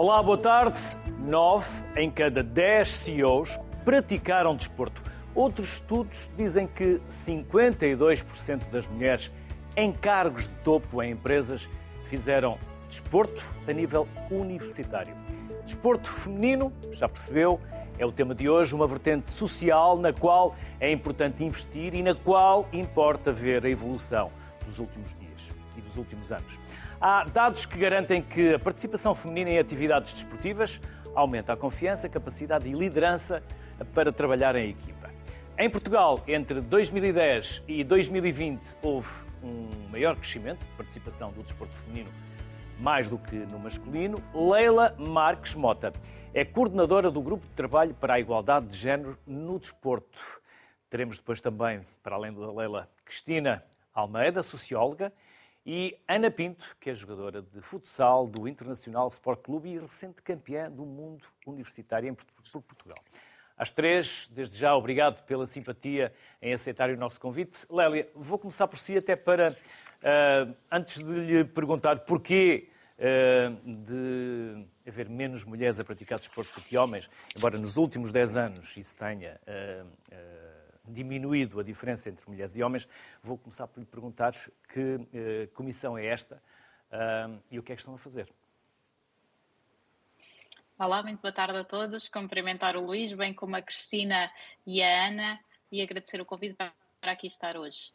Olá, boa tarde. Nove em cada dez CEOs praticaram desporto. Outros estudos dizem que 52% das mulheres em cargos de topo em empresas fizeram desporto a nível universitário. Desporto feminino, já percebeu, é o tema de hoje, uma vertente social na qual é importante investir e na qual importa ver a evolução dos últimos dias e dos últimos anos. Há dados que garantem que a participação feminina em atividades desportivas aumenta a confiança, capacidade e liderança para trabalhar em equipa. Em Portugal, entre 2010 e 2020, houve um maior crescimento de participação do desporto feminino, mais do que no masculino. Leila Marques Mota é coordenadora do Grupo de Trabalho para a Igualdade de Género no Desporto. Teremos depois também, para além da Leila, Cristina Almeida, socióloga, e Ana Pinto, que é jogadora de futsal do Internacional Sport Clube e recente campeã do mundo universitário por Portugal. Às três, desde já, obrigado pela simpatia em aceitar o nosso convite. Lélia, vou começar por si até para, uh, antes de lhe perguntar porquê uh, de haver menos mulheres a praticar desporto do que homens, embora nos últimos dez anos isso tenha uh, diminuído a diferença entre mulheres e homens, vou começar por lhe perguntar que eh, comissão é esta uh, e o que é que estão a fazer. Olá, muito boa tarde a todos. Cumprimentar o Luís, bem como a Cristina e a Ana, e agradecer o convite para aqui estar hoje.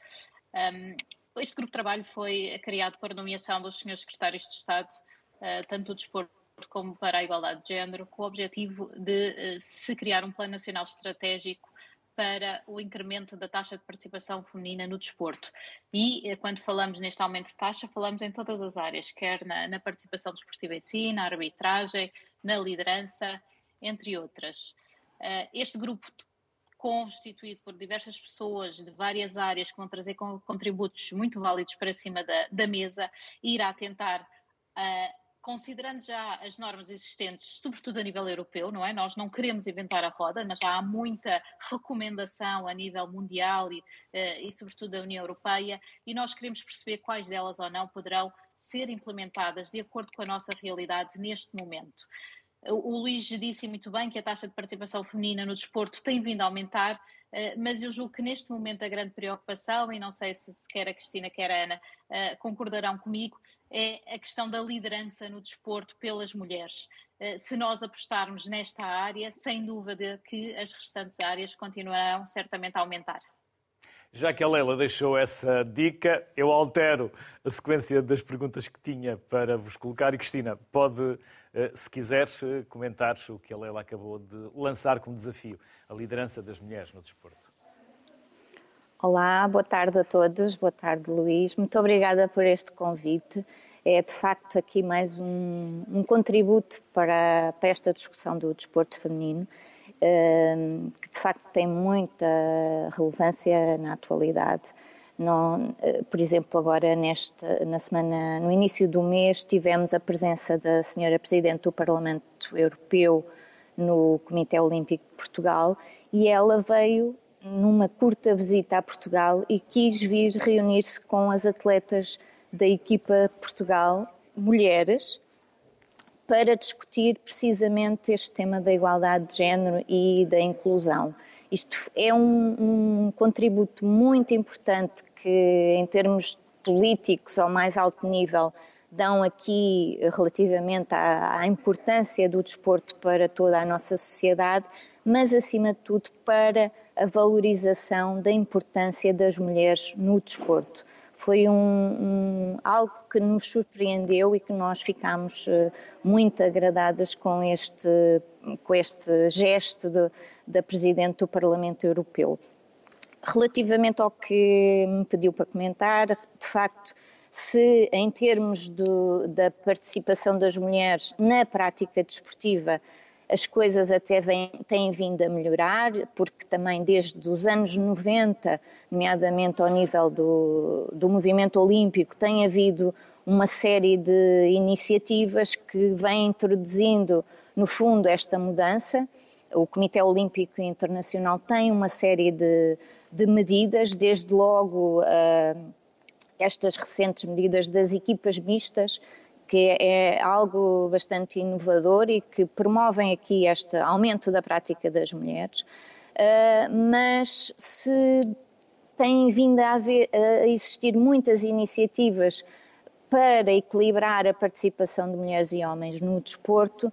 Um, este grupo de trabalho foi criado por nomeação dos senhores secretários de Estado, uh, tanto do desporto como para a igualdade de género, com o objetivo de uh, se criar um plano nacional estratégico para o incremento da taxa de participação feminina no desporto. E eh, quando falamos neste aumento de taxa, falamos em todas as áreas, quer na, na participação desportiva em si, na arbitragem, na liderança, entre outras. Uh, este grupo constituído por diversas pessoas de várias áreas que vão trazer contributos muito válidos para cima da, da mesa, irá tentar uh, considerando já as normas existentes, sobretudo a nível europeu, não é? Nós não queremos inventar a roda, mas já há muita recomendação a nível mundial e, eh, e sobretudo da União Europeia, e nós queremos perceber quais delas ou não poderão ser implementadas de acordo com a nossa realidade neste momento. O Luís disse muito bem que a taxa de participação feminina no desporto tem vindo a aumentar, mas eu julgo que neste momento a grande preocupação, e não sei se quer a Cristina, quer a Ana eh, concordarão comigo, é a questão da liderança no desporto pelas mulheres. Eh, se nós apostarmos nesta área, sem dúvida que as restantes áreas continuarão certamente a aumentar. Já que a Leila deixou essa dica, eu altero a sequência das perguntas que tinha para vos colocar. E Cristina, pode, eh, se quiser, eh, comentar o que a Leila acabou de lançar como desafio, a liderança das mulheres no desporto. Olá, boa tarde a todos, boa tarde Luís, muito obrigada por este convite. É de facto aqui mais um, um contributo para, para esta discussão do desporto feminino que de facto tem muita relevância na atualidade. Não, eh, por exemplo, agora neste, na semana, no início do mês, tivemos a presença da senhora Presidente do Parlamento Europeu no Comitê Olímpico de Portugal e ela veio numa curta visita a Portugal e quis vir reunir-se com as atletas da equipa Portugal, mulheres, para discutir precisamente este tema da igualdade de género e da inclusão. Isto é um, um contributo muito importante que, em termos políticos ao mais alto nível, dão aqui relativamente à, à, importância do desporto para toda a nossa sociedade, mas acima de tudo para a valorização da importância das mulheres no desporto foi um, um, algo que nos surpreendeu e que nós ficámos eh, muito agradadas com este, com este gesto de, da Presidente do Parlamento Europeu. Relativamente ao que me pediu para comentar, de facto, se em termos do, da participação das mulheres na prática desportiva as coisas até têm vindo a melhorar, porque também desde os anos 90, nomeadamente ao nível do, do movimento olímpico, tem havido uma série de iniciativas que vêm introduzindo, no fundo, esta mudança. O Comitê Olímpico Internacional tem uma série de, de medidas, desde logo uh, estas recentes medidas das equipas mistas, que é algo bastante inovador e que promovem aqui este aumento da prática das mulheres, mas se tem vindo a, haver, a existir muitas iniciativas para equilibrar a participação de mulheres e homens no desporto,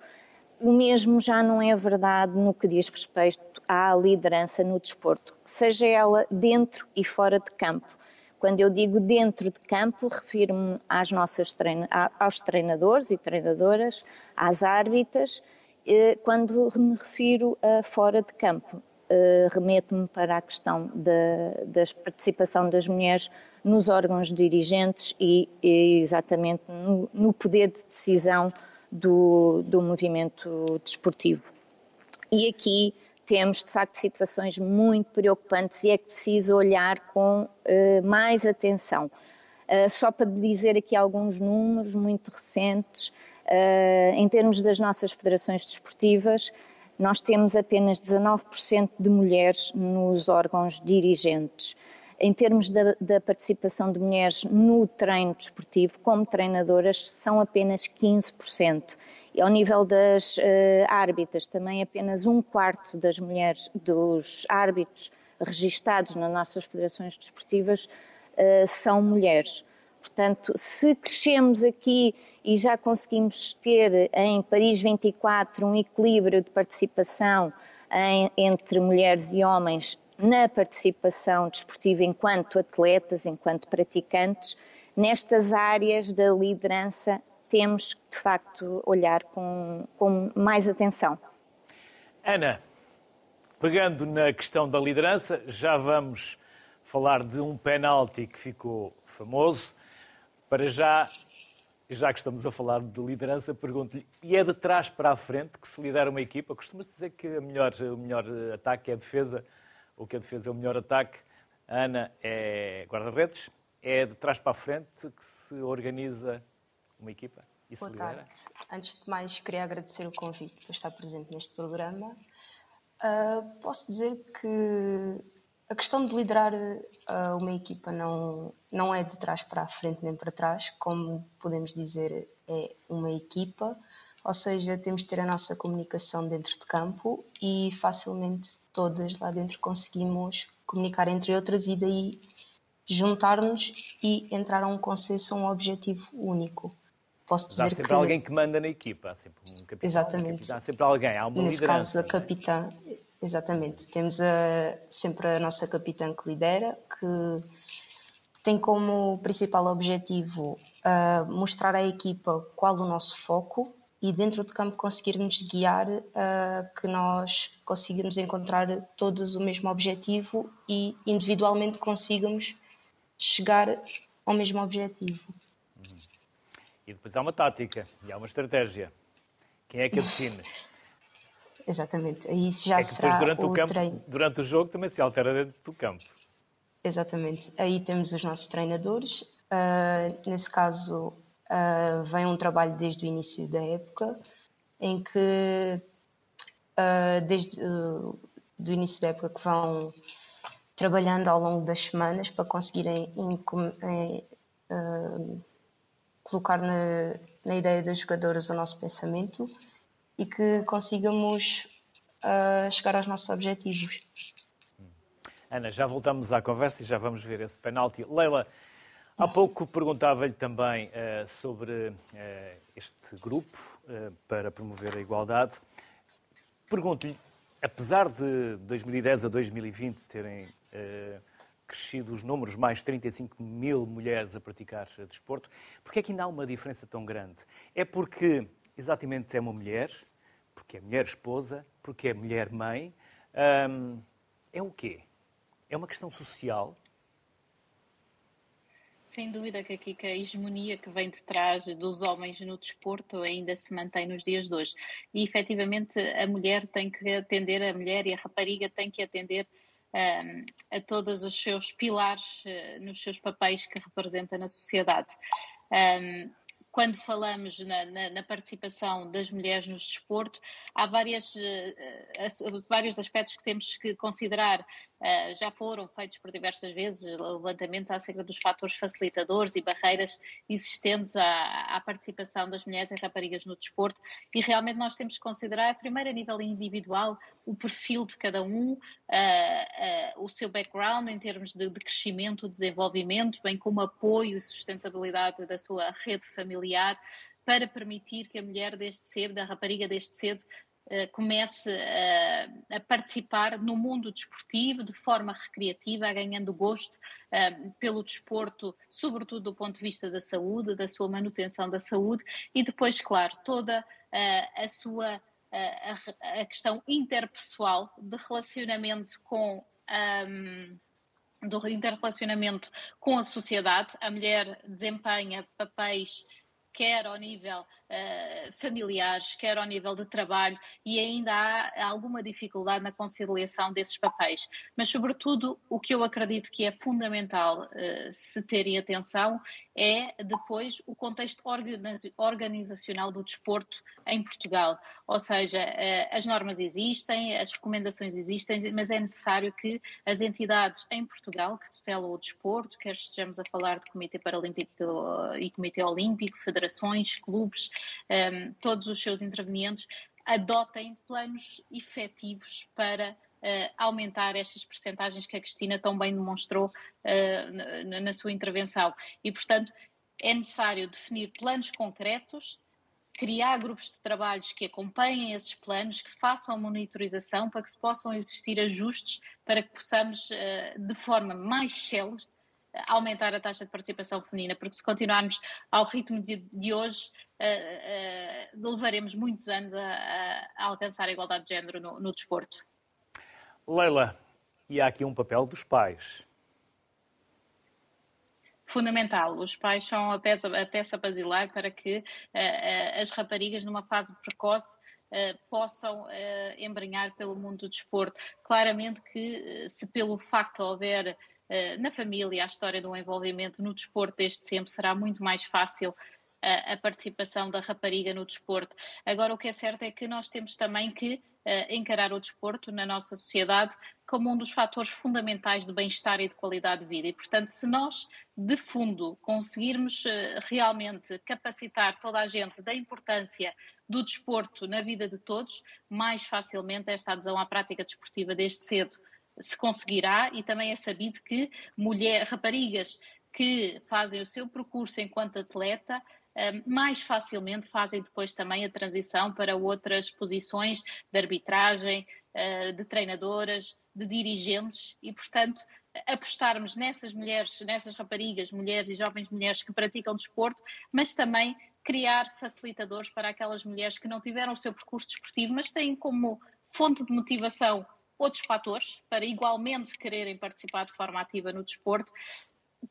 o mesmo já não é verdade no que diz respeito à liderança no desporto, seja ela dentro e fora de campo. Quando eu digo dentro de campo, refiro-me às nossas treina aos treinadores e treinadoras, às árbitas, eh, quando me refiro a fora de campo, eh, remeto-me para a questão da, da, participação das mulheres nos órgãos dirigentes e, e exatamente no, no, poder de decisão do, do movimento desportivo. E aqui temos, de facto, situações muito preocupantes e é preciso olhar com uh, mais atenção. Uh, só para dizer aqui alguns números muito recentes, uh, em termos das nossas federações desportivas, nós temos apenas 19% de mulheres nos órgãos dirigentes. Em termos da, da, participação de mulheres no treino desportivo, como treinadoras, são apenas 15%. E ao nível das uh, árbitras, também apenas um quarto das mulheres, dos árbitros registados nas nossas federações desportivas, uh, são mulheres. Portanto, se crescemos aqui e já conseguimos ter em Paris 24 um equilíbrio de participação em, entre mulheres e homens na participação desportiva enquanto atletas, enquanto praticantes, nestas áreas da liderança temos que, de facto, olhar com, com mais atenção. Ana, pegando na questão da liderança, já vamos falar de um penalti que ficou famoso. Para já, já que estamos a falar de liderança, pergunto-lhe, e é de trás para a frente que se lidera uma equipa? Costuma-se dizer que a melhor, o melhor ataque é a defesa, ou que a defesa é o melhor ataque. A Ana é guarda-redes, é de trás para a frente que se organiza uma equipa e Boa se lidera? Tarde. Antes de mais, queria agradecer o convite para estar presente neste programa. Uh, posso dizer que a questão de liderar uh, uma equipa não, não é de trás para a frente nem para trás, como podemos dizer, é uma equipa, ou seja, temos de ter a nossa comunicação dentro de campo e facilmente todas lá dentro conseguimos comunicar entre outras e daí juntar-nos e entrar a um consenso, a um objetivo único. Posso dizer há sempre que... alguém que manda na equipa, há sempre um capitão. Exatamente. há sempre alguém, há uma Nesse liderança. caso, a capitã, exatamente. Temos a, sempre a nossa capitã que lidera, que tem como principal objetivo uh, mostrar à equipa qual o nosso foco e dentro de campo conseguir nos guiar uh, que nós consigamos encontrar todos o mesmo objetivo e individualmente consigamos chegar ao mesmo objetivo. Uhum. E depois há uma tática e há uma estratégia. Quem é que a define? Exatamente. Aí já é que será durante o, o campo, treino. durante o jogo também se altera dentro do campo. Exatamente. Aí temos os nossos treinadores. Uh, nesse caso, uh, vem um trabalho desde o início da época, em que, uh, desde o do início da época, que vão trabalhando ao longo das semanas para conseguirem colocar na, na, ideia das jogadoras o nosso pensamento e que consigamos chegar aos nossos objetivos. Ana, já voltamos à conversa e já vamos ver esse penalti. Leila, há pouco perguntava-lhe também uh, sobre uh, este grupo uh, para promover a igualdade. Pergunto-lhe, apesar de 2010 a 2020 terem crescido os números, mais 35 mil mulheres a praticar desporto, por que é que ainda há uma diferença tão grande? É porque exatamente é uma mulher, porque é mulher esposa, porque é mulher mãe. Um, é o quê? É uma questão social? Sem dúvida que aqui que a hegemonia que vem de trás dos homens no desporto ainda se mantém nos dias de hoje. E efetivamente a mulher tem que atender, a mulher e a rapariga têm que atender um, a todos os seus pilares uh, nos seus papéis que representa na sociedade. Um, quando falamos na, na, na, participação das mulheres no desporto, há várias, uh, vários aspectos que temos que considerar. Uh, já foram feitos por diversas vezes levantamentos acerca dos fatores facilitadores e barreiras existentes à, à, participação das mulheres e raparigas no desporto. E realmente nós temos que considerar, primeiro a nível individual, o perfil de cada um, uh, o seu background em termos de, de crescimento, desenvolvimento, bem como apoio e sustentabilidade da sua rede familiar para permitir que a mulher desde cedo, a rapariga desde cedo, eh, comece a, a, participar no mundo desportivo de forma recreativa, ganhando gosto uh, pelo desporto, sobretudo do ponto de vista da saúde, da sua manutenção da saúde e depois, claro, toda uh, a sua a, a, questão interpessoal de relacionamento com um, do interrelacionamento com a sociedade. A mulher desempenha papéis quer ao nível uh, familiares, quer ao nível de trabalho, e ainda há alguma dificuldade na conciliação desses papéis. Mas, sobretudo, o que eu acredito que é fundamental uh, se terem atenção é depois o contexto organizacional do desporto em Portugal. Ou seja, uh, as normas existem, as recomendações existem, mas é necessário que as entidades em Portugal que tutelam o desporto, quer estejamos a falar do Comitê Paralímpico e Comitê Olímpico, federações, clubes, um, todos os seus intervenientes adotem planos efetivos para uh, aumentar estas percentagens que a Cristina tão bem demonstrou uh, na, na sua intervenção. E, portanto, é necessário definir planos concretos, criar grupos de trabalhos que acompanhem esses planos, que façam a monitorização para que se possam existir ajustes para que possamos, uh, de forma mais célere, aumentar a taxa de participação feminina, porque se continuarmos ao ritmo de, de hoje, uh, uh, levaremos muitos anos a, a, alcançar a igualdade de género no, no desporto. Leila, e há aqui um papel dos pais. Fundamental. Os pais são a peça, a peça basilar para que uh, as raparigas, numa fase precoce, Uh, possam uh, embrenhar pelo mundo do desporto. Claramente que, uh, se pelo facto houver na família a história do envolvimento no desporto desde sempre, será muito mais fácil a, participação da rapariga no desporto. Agora, o que é certo é que nós temos também que uh, encarar o desporto na nossa sociedade como um dos fatores fundamentais de bem-estar e de qualidade de vida. E, portanto, se nós, de fundo, conseguirmos uh, realmente capacitar toda a gente da importância do desporto na vida de todos, mais facilmente esta adesão à prática desportiva desde cedo se conseguirá e também é sabido que mulher, raparigas que fazem o seu percurso enquanto atleta mais facilmente fazem depois também a transição para outras posições de arbitragem, ah, de treinadoras, de dirigentes e, portanto, apostarmos nessas mulheres, nessas raparigas, mulheres e jovens mulheres que praticam desporto, mas também criar facilitadores para aquelas mulheres que não tiveram o seu percurso desportivo, mas têm como fonte de motivação outros fatores para igualmente quererem participar de forma ativa no desporto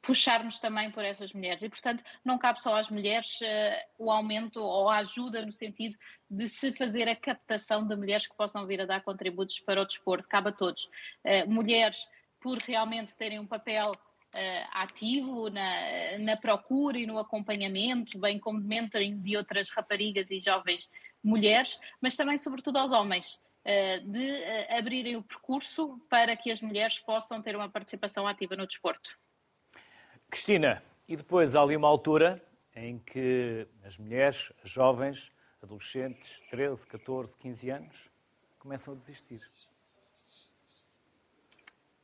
puxarmos também por essas mulheres. E, portanto, não cabe só às mulheres uh, o aumento ou a ajuda no sentido de se fazer a captação de mulheres que possam vir a dar contributos para o desporto. Cabe a todos. Uh, mulheres, por realmente terem um papel uh, ativo na, na, procura e no acompanhamento, bem como de mentoring de outras raparigas e jovens mulheres, mas também, sobretudo, aos homens. De abrirem o percurso para que as mulheres possam ter uma participação ativa no desporto. Cristina, e depois há ali uma altura em que as mulheres, as jovens, adolescentes, 13, 14, 15 anos, começam a desistir.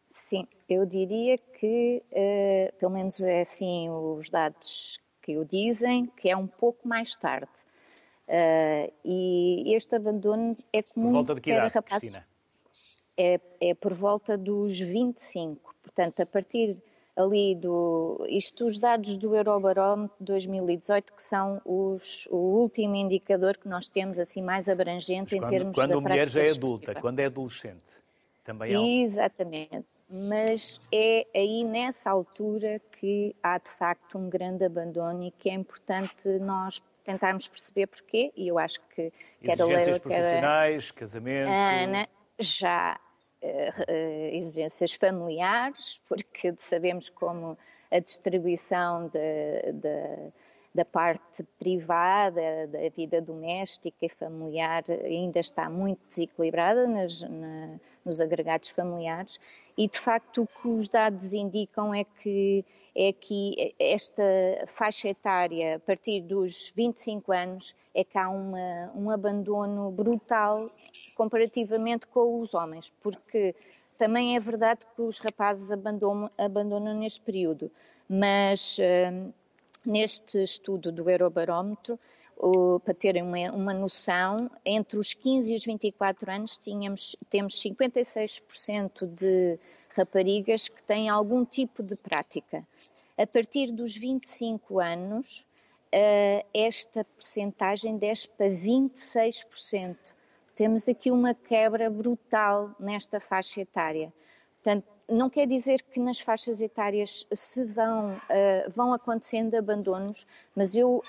Sim, eu diria que, uh, pelo menos é assim os dados que o dizem, que é um pouco mais tarde. Uh, e este abandono é comum por volta de que idade, rapazes. É, é por volta dos 25. Portanto, a partir ali do. Isto, os dados do Eurobarómetro 2018, que são os, o último indicador que nós temos assim mais abrangente Mas em termos quando da a mulher já é adulta, quando é adolescente, também é. Exatamente. Mas é aí nessa altura que há de facto um grande abandono e que é importante nós tentarmos perceber porquê, e eu acho que quer a Leila, profissionais, casamento... Ana, já exigências familiares, porque sabemos como a distribuição da parte privada, da vida doméstica e familiar, ainda está muito desequilibrada nas, na, nos agregados familiares. E, de facto, o que os dados indicam é que é que esta faixa etária, a partir dos 25 anos, é que há uma, um abandono brutal comparativamente com os homens, porque também é verdade que os rapazes abandonam, abandonam neste período, mas uh, neste estudo do Eurobarómetro, uh, para terem uma, uma, noção, entre os 15 e os 24 anos tínhamos, temos 56% de raparigas que têm algum tipo de prática. A partir dos 25 anos, uh, esta percentagem desce para 26%. Temos aqui uma quebra brutal nesta faixa etária. Portanto, não quer dizer que nas faixas etárias se vão, uh, vão acontecendo abandonos, mas eu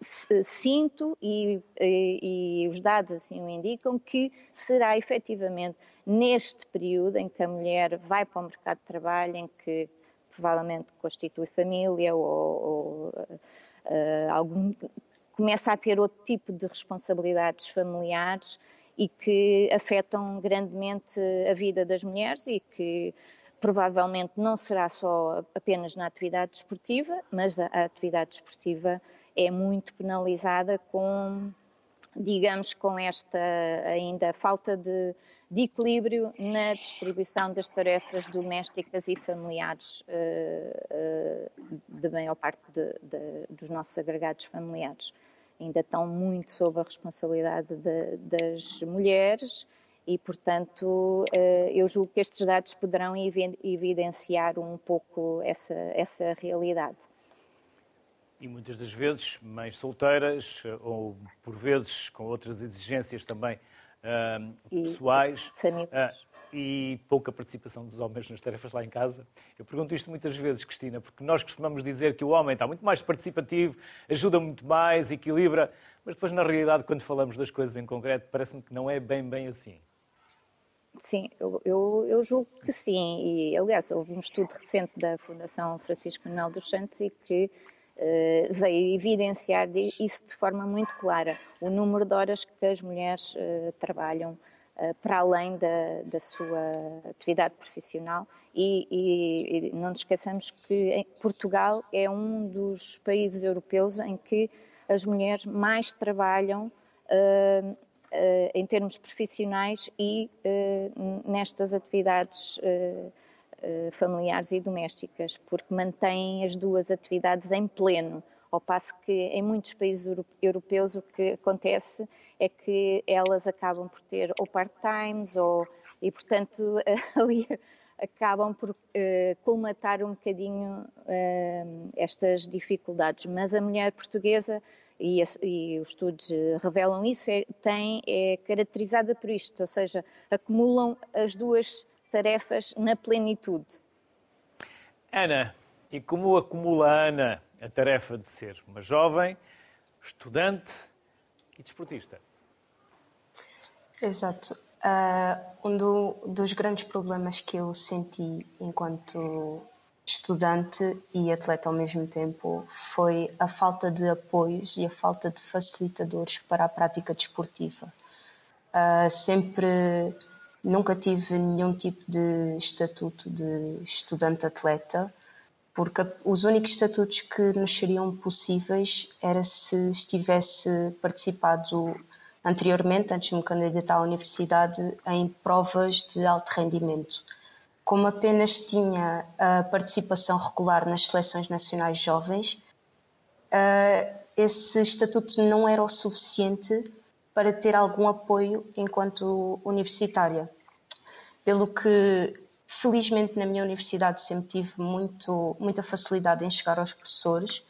sinto e, e, e, os dados assim o indicam que será efetivamente neste período em que a mulher vai para o mercado de trabalho, em que provavelmente constitui família ou, ou uh, algum, começa a ter outro tipo de responsabilidades familiares e que afetam grandemente a vida das mulheres e que provavelmente não será só apenas na atividade desportiva, mas a, atividade desportiva é muito penalizada com, digamos, com esta ainda falta de, de equilíbrio na distribuição das tarefas domésticas e familiares uh, uh, da maior parte de, de, dos nossos agregados familiares ainda estão muito sob a responsabilidade de, das mulheres e, portanto, eh, eu julgo que estes dados poderão evidenciar um pouco essa, essa realidade. E muitas das vezes, mães solteiras, ou por vezes com outras exigências também uh, pessoais. Uh, e pouca participação dos homens nas tarefas lá em casa. Eu pergunto isto muitas vezes, Cristina, porque nós costumamos dizer que o homem está muito mais participativo, ajuda muito mais, equilibra, mas depois, na realidade, quando falamos das coisas em concreto, parece-me que não é bem, bem assim. Sim, eu, eu, eu, julgo que sim. E, aliás, houve um estudo recente da Fundação Francisco Manuel dos Santos e que veio evidenciar isso de forma muito clara. O número de horas que as mulheres uh, trabalham eh, para além da, da, sua atividade profissional e, e, e, não nos esqueçamos que Portugal é um dos países europeus em que as mulheres mais trabalham uh, em termos profissionais e uh, nestas atividades familiares e domésticas, porque mantêm as duas atividades em pleno, ao passo que em muitos países europeus o que acontece é que elas acabam por ter ou part-times ou e portanto ali acabam por uh, colmatar um bocadinho uh, estas dificuldades. Mas a mulher portuguesa e, e os estudos revelam isso é, tem é caracterizada por isto, ou seja, acumulam as duas tarefas na plenitude. Ana, e como acumula a Ana a tarefa de ser uma jovem, estudante e desportista. Exato. Uh, um do, dos grandes problemas que eu senti enquanto estudante e atleta ao mesmo tempo foi a falta de apoios e a falta de facilitadores para a prática desportiva. Uh, sempre nunca tive nenhum tipo de estatuto de estudante-atleta, porque os únicos estatutos que nos seriam possíveis era se estivesse participado anteriormente, antes de me candidatar à universidade, em provas de alto rendimento. Como apenas tinha a participação regular nas seleções nacionais jovens, eh, esse estatuto não era o suficiente para ter algum apoio enquanto universitária. Pelo que Felizmente, na minha universidade, sempre tive muito, muita facilidade em chegar aos professores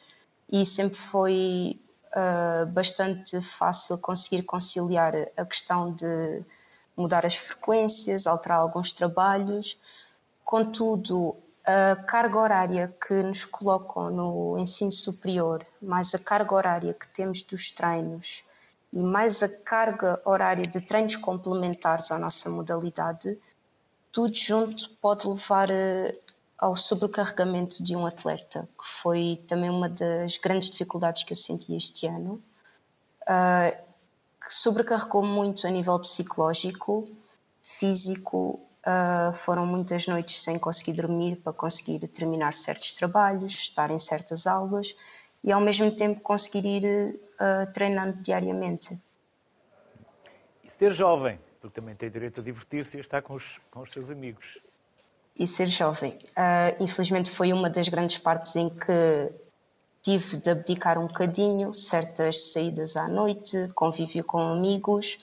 e sempre foi uh, bastante fácil conseguir conciliar a questão de mudar as frequências, alterar alguns trabalhos. Contudo, a carga horária que nos colocam no ensino superior, mais a carga horária que temos dos treinos e mais a carga horária de treinos complementares à nossa modalidade, tudo junto pode levar a, ao sobrecarregamento de um atleta, que foi também uma das grandes dificuldades que eu senti este ano, uh, que sobrecarregou muito a nível psicológico, físico. Uh, foram muitas noites sem conseguir dormir para conseguir terminar certos trabalhos, estar em certas aulas e ao mesmo tempo conseguir ir uh, treinando diariamente. E ser jovem, porque também tem direito a divertir-se e a estar com os, com os seus amigos. E ser jovem. Uh, infelizmente foi uma das grandes partes em que tive de abdicar um bocadinho, certas saídas à noite, convívio com amigos,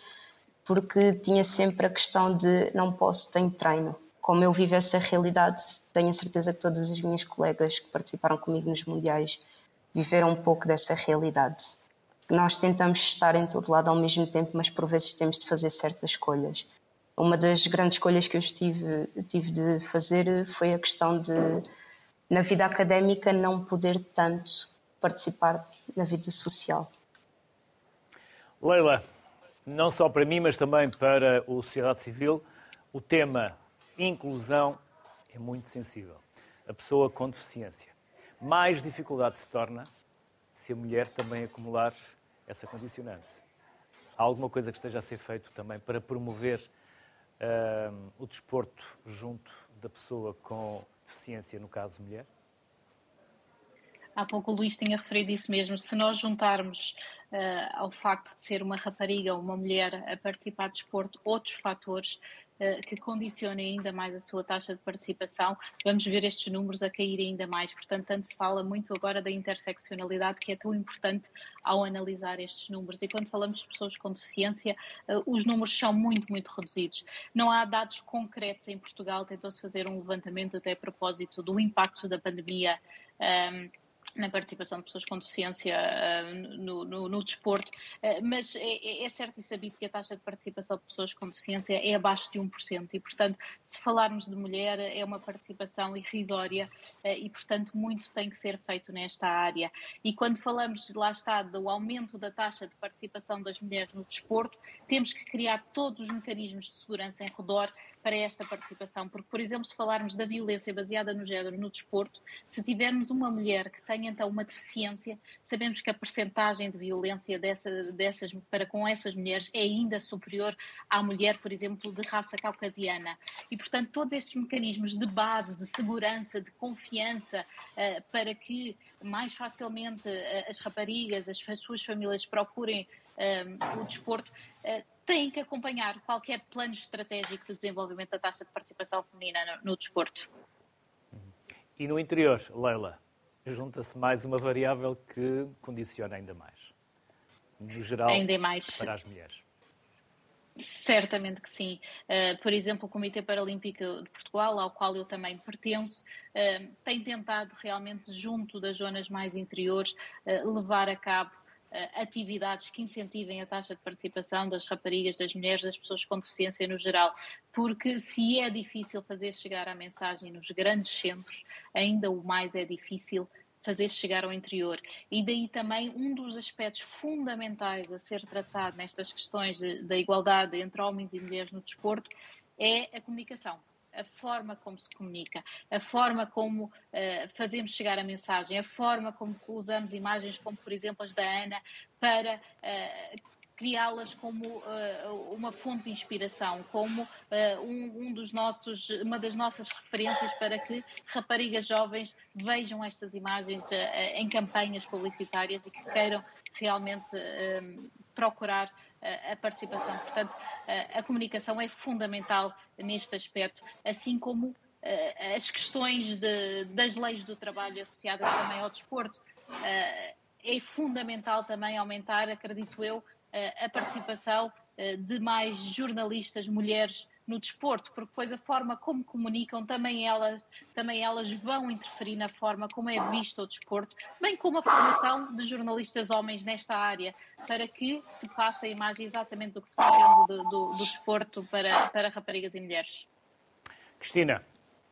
porque tinha sempre a questão de não posso, tenho treino. Como eu vivo essa realidade, tenho a certeza que todas as minhas colegas que participaram comigo nos Mundiais viveram um pouco dessa realidade. Nós tentamos estar em todo lado ao mesmo tempo, mas por vezes temos de fazer certas escolhas. Uma das grandes escolhas que eu tive, tive de fazer foi a questão de, na vida académica, não poder tanto participar na vida social. Leila, não só para mim, mas também para o sociedade civil, o tema inclusão é muito sensível. A pessoa com deficiência. Mais dificuldade se torna se a mulher também acumular essa condicionante. Há alguma coisa que esteja a ser feito também para promover uh, o desporto junto da pessoa com deficiência, no caso mulher? Há pouco o Luís tinha referido isso mesmo. Se nós juntarmos uh, ao facto de ser uma rapariga ou uma mulher a participar de desporto outros fatores, que condicionem ainda mais a sua taxa de participação, vamos ver estes números a cair ainda mais. Portanto, tanto se fala muito agora da interseccionalidade, que é tão importante ao analisar estes números. E quando falamos de pessoas com deficiência, eh, os números são muito, muito reduzidos. Não há dados concretos em Portugal, tentou-se fazer um levantamento até a propósito do impacto da pandemia. Ehm, na participação de pessoas com deficiência uh, no, no, no, desporto, uh, mas é, é, certo e sabido que a taxa de participação de pessoas com deficiência é abaixo de 1%, e, portanto, se falarmos de mulher, é uma participação irrisória uh, e, portanto, muito tem que ser feito nesta área. E quando falamos, lá está, do aumento da taxa de participação das mulheres no desporto, temos que criar todos os mecanismos de segurança em redor para esta participação, porque, por exemplo, se falarmos da violência baseada no género no desporto, se tivermos uma mulher que tem então uma deficiência, sabemos que a percentagem de violência dessa, dessas, para com essas mulheres é ainda superior à mulher, por exemplo, de raça caucasiana. E, portanto, todos estes mecanismos de base, de segurança, de confiança, uh, para que mais facilmente uh, as raparigas, as, as, suas famílias procurem uh, o desporto, têm que acompanhar qualquer plano estratégico de desenvolvimento da taxa de participação feminina no, no desporto. E no interior, Leila, junta-se mais uma variável que condiciona ainda mais, no geral, ainda mais. para as mulheres. Certamente que sim. Uh, por exemplo, o Comitê Paralímpico de Portugal, ao qual eu também pertenço, uh, tem tentado realmente, junto das zonas mais interiores, uh, levar a cabo atividades que incentivem a taxa de participação das raparigas, das mulheres, das pessoas com deficiência no geral, porque se é difícil fazer chegar a mensagem nos grandes centros, ainda o mais é difícil fazer chegar ao interior. E daí também um dos aspectos fundamentais a ser tratado nestas questões da igualdade entre homens e mulheres no desporto é a comunicação a forma como se comunica, a forma como uh, fazemos chegar a mensagem, a forma como usamos imagens como, por exemplo, as da Ana, para uh, criá-las como uh, uma fonte de inspiração, como um, um, dos nossos, uma das nossas referências para que raparigas jovens vejam estas imagens em campanhas publicitárias e que queiram realmente procurar a participação. Portanto, a comunicação é fundamental neste aspecto, assim como as questões de, das leis do trabalho associadas também ao desporto. É fundamental também aumentar, acredito eu, a participação de mais jornalistas mulheres no desporto, porque depois a forma como comunicam também elas, também elas vão interferir na forma como é visto o desporto, bem como a formação de jornalistas homens nesta área, para que se passe a imagem exatamente do que se pretende do, do, do desporto para, para raparigas e mulheres. Cristina,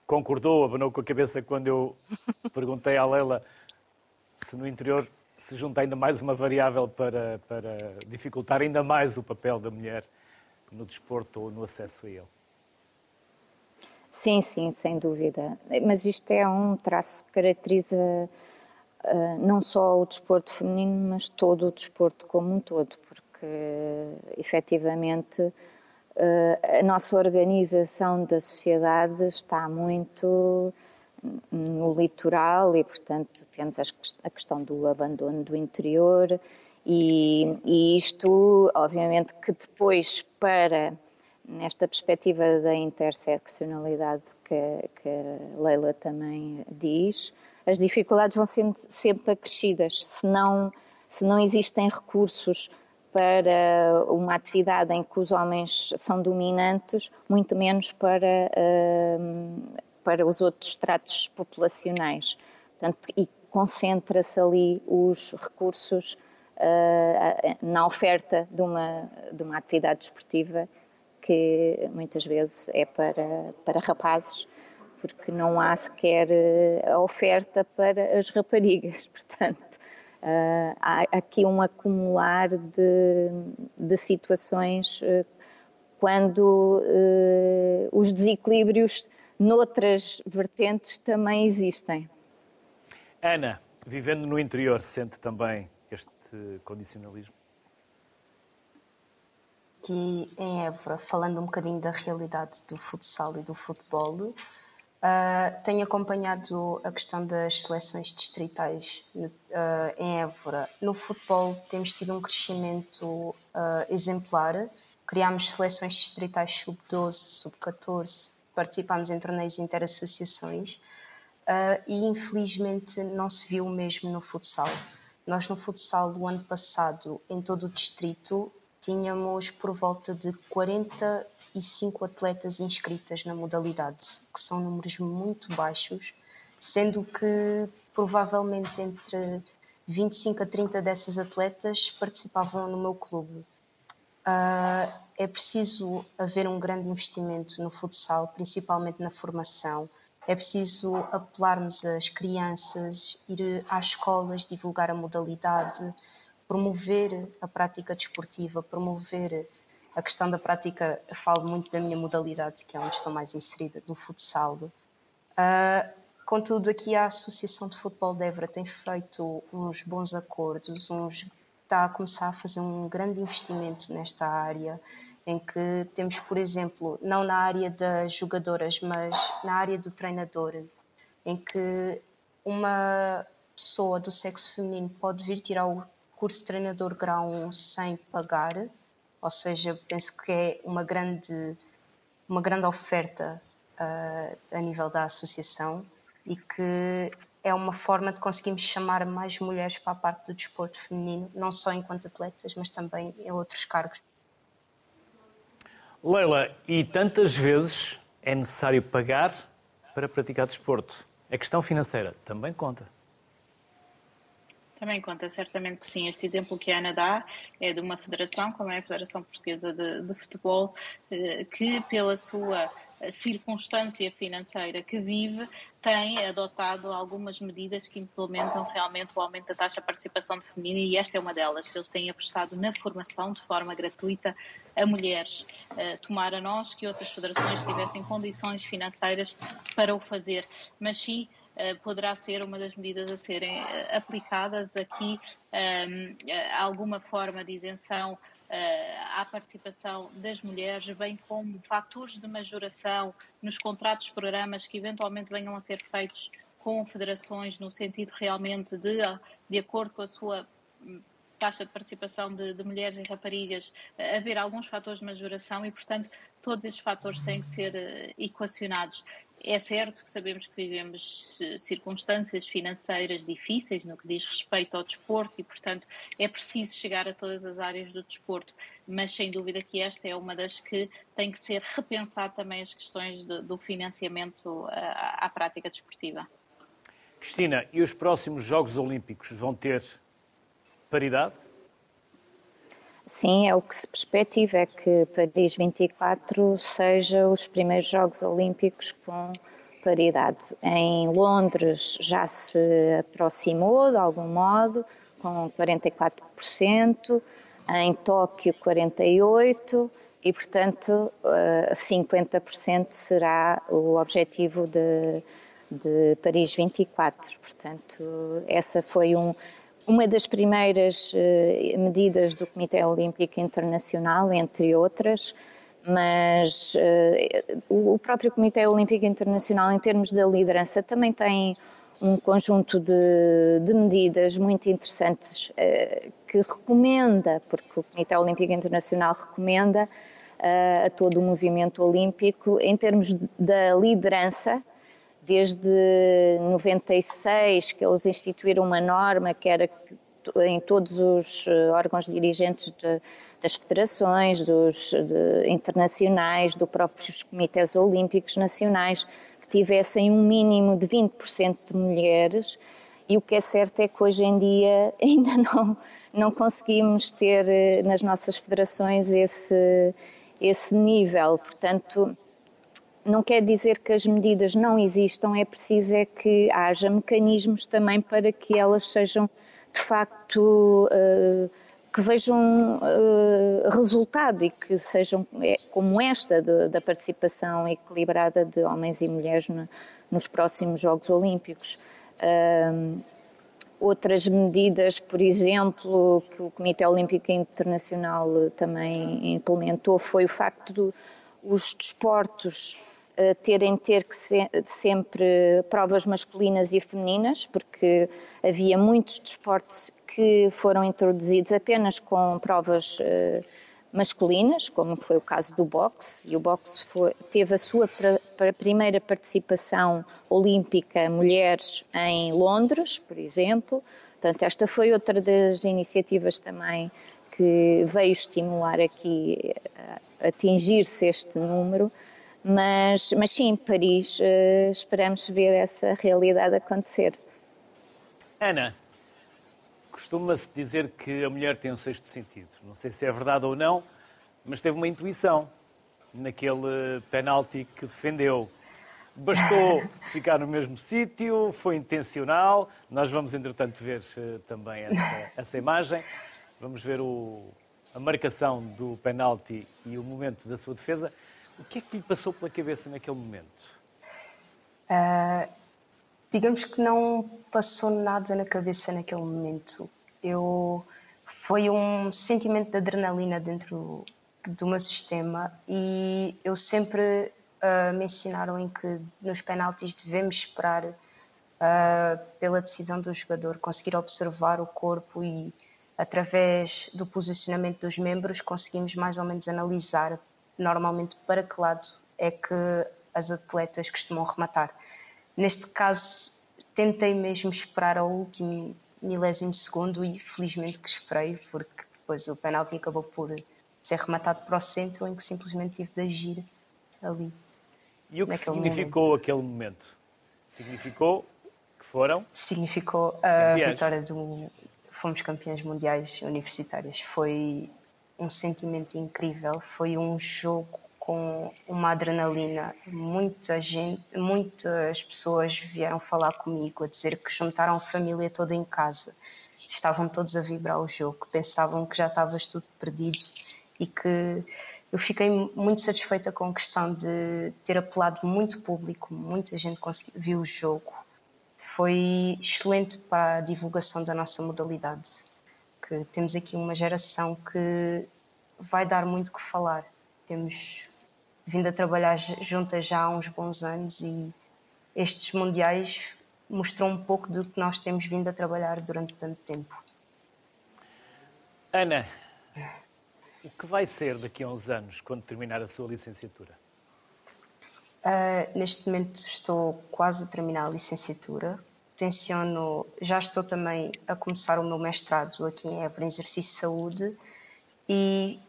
concordou, abanou com a cabeça quando eu perguntei à Leila se no interior se junta ainda mais uma variável para, para dificultar ainda mais o papel da mulher no desporto ou no acesso a ele? Sim, sim, sem dúvida. Mas isto é um traço que caracteriza uh, não só o desporto feminino, mas todo o desporto como um todo, porque efetivamente uh, a nossa organização da sociedade está muito no litoral e, portanto, temos a questão do abandono do interior e, e isto, obviamente, que depois para nesta perspectiva da interseccionalidade que, que a Leila também diz, as dificuldades vão sendo sempre acrescidas. Se não, se não existem recursos para uma atividade em que os homens são dominantes, muito menos para, uh, para os outros estratos populacionais. Portanto, e concentra-se ali os recursos na oferta de uma, de uma atividade desportiva que muitas vezes é para, para rapazes, porque não há sequer eh, oferta para as raparigas. Portanto, uh, há aqui um acumular de, de situações quando os desequilíbrios noutras vertentes também existem. Ana, vivendo no interior, sente também este condicionalismo? aqui em Évora, falando um bocadinho da realidade do futsal e do futebol, uh, tenho acompanhado a questão das seleções distritais uh, em Évora. No futebol temos tido um crescimento uh, exemplar. Criámos seleções distritais sub-12, sub-14, participámos em torneios interassociações uh, e infelizmente não se viu o mesmo no futsal. Nós no futsal, o ano passado, em todo o distrito, tínhamos por volta de 45 atletas inscritas na modalidade, que são números muito baixos, sendo que provavelmente entre 25 a 30 dessas atletas participavam no meu clube. Uh, é preciso haver um grande investimento no futsal, principalmente na formação. É preciso apelarmos às crianças, ir às escolas, divulgar a modalidade, promover a prática desportiva, promover a questão da prática, eu falo muito da minha modalidade, que é onde estou mais inserida, do futsal. Uh, contudo, aqui a Associação de Futebol de Évora tem feito uns bons acordos, uns, está a começar a fazer um grande investimento nesta área, em que temos, por exemplo, não na área das jogadoras, mas na área do treinador, em que uma pessoa do sexo feminino pode vir tirar o curso de treinador grau 1 sem pagar, ou seja, penso que é uma grande, uma grande oferta uh, a nível da associação e que é uma forma de conseguirmos chamar mais mulheres para a parte do desporto feminino, não só enquanto atletas, mas também em outros cargos. Leila, e tantas vezes é necessário pagar para praticar desporto? A questão financeira também conta. Também conta, certamente que sim. Este exemplo que a Ana dá é de uma federação, como é a Federação Portuguesa de, de Futebol, eh, que pela sua circunstância financeira que vive, tem adotado algumas medidas que implementam realmente o aumento da taxa de participação feminina e esta é uma delas. Eles têm apostado na formação de forma gratuita a mulheres. Uh, tomar a nós que outras federações tivessem condições financeiras para o fazer, mas sim eh, poderá ser uma das medidas a serem eh, aplicadas aqui eh, alguma forma de isenção à participação das mulheres, bem como fatores de majoração nos contratos programas que eventualmente venham a ser feitos com federações no sentido realmente de, de acordo com a sua hum, taxa de participação de, de, mulheres e raparigas, haver alguns fatores de majoração e, portanto, todos esses fatores têm que ser uh, equacionados. É certo que sabemos que vivemos circunstâncias financeiras difíceis no que diz respeito ao desporto e, portanto, é preciso chegar a todas as áreas do desporto, mas sem dúvida que esta é uma das que tem que ser repensar também as questões de, do financiamento à, à prática desportiva. Cristina, e os próximos Jogos Olímpicos vão ter paridade? Sim, é o que se perspectiva, é que Paris 24 seja os primeiros Jogos Olímpicos com paridade. Em Londres já se aproximou de algum modo, com 44%, em Tóquio 48%, e, portanto, 50% será o objetivo de, de Paris 24. Portanto, essa foi um, uma das primeiras medidas do Comitê Olímpico Internacional, entre outras, mas uh, o próprio Comitê Olímpico Internacional, em termos da liderança, também tem um conjunto de, de medidas muito interessantes uh, que recomenda, porque o Comitê Olímpico Internacional recomenda a todo o movimento olímpico, em termos da liderança, desde 96 que eles instituíram uma norma que era em todos os órgãos dirigentes de, das federações, dos de, internacionais, dos próprios comitês olímpicos nacionais, que tivessem um mínimo de 20% de mulheres. E o que é certo é que hoje em dia ainda não, não conseguimos ter eh, nas nossas federações esse, esse nível. Portanto, não quer dizer que as medidas não existam, é preciso é que haja mecanismos também para que elas sejam de facto uh, que vejam uh, resultado e que sejam é, como esta da participação equilibrada de homens e mulheres no, nos próximos Jogos Olímpicos. Outras medidas, por exemplo, que o Comitê Olímpico Internacional também implementou foi o facto de os desportos terem ter que se, sempre provas masculinas e femininas, porque havia muitos desportos que foram introduzidos apenas com provas uh, masculinas, como foi o caso do boxe, e o boxe foi, teve a sua pra, pra primeira participação olímpica mulheres em Londres, por exemplo. Portanto, esta foi outra das iniciativas também que veio estimular aqui a atingir-se este número. Mas, mas sim, Paris, uh, esperamos ver essa realidade acontecer. Ana, Costuma-se dizer que a mulher tem um sexto sentido. Não sei se é verdade ou não, mas teve uma intuição naquele penalti que defendeu. Bastou ficar no mesmo sítio, foi intencional. Nós vamos, entretanto, ver uh, também essa, essa, imagem. Vamos ver o, a marcação do penalti e o momento da sua defesa. O que é que lhe passou pela cabeça naquele momento? Uh, digamos que não passou nada na cabeça naquele momento. Eu foi um sentimento de adrenalina dentro do meu sistema e eu sempre uh, me ensinaram em que nos penaltis devemos esperar uh, pela decisão do jogador, conseguir observar o corpo e através do posicionamento dos membros conseguimos mais ou menos analisar normalmente para que lado é que as atletas costumam rematar. Neste caso, tentei mesmo esperar ao último milésimo segundo e felizmente que esperei, porque depois o penalti acabou por ser rematado para o centro, em que simplesmente tive de agir ali. E o que significou momento. aquele momento? Significou que foram? Significou a campeões. vitória do. Fomos campeões mundiais universitários. Foi um sentimento incrível, foi um jogo com uma adrenalina. Muita gente, muitas pessoas vieram falar comigo a dizer que juntaram a família toda em casa. Estavam todos a vibrar o jogo, pensavam que já estavas tudo perdido e que eu fiquei muito satisfeita com a questão de ter apelado muito público, muita gente conseguiu, viu o jogo. Foi excelente para a divulgação da nossa modalidade, que temos aqui uma geração que vai dar muito que falar. Temos vindo a trabalhar juntas já há uns bons anos e estes mundiais mostrou um pouco do que nós temos vindo a trabalhar durante tanto tempo. Ana, o que vai ser daqui a uns anos, quando terminar a sua licenciatura? Uh, neste momento estou quase a terminar a licenciatura. Tenciono, já estou também a começar o meu mestrado aqui em Évora em Exercício de Saúde e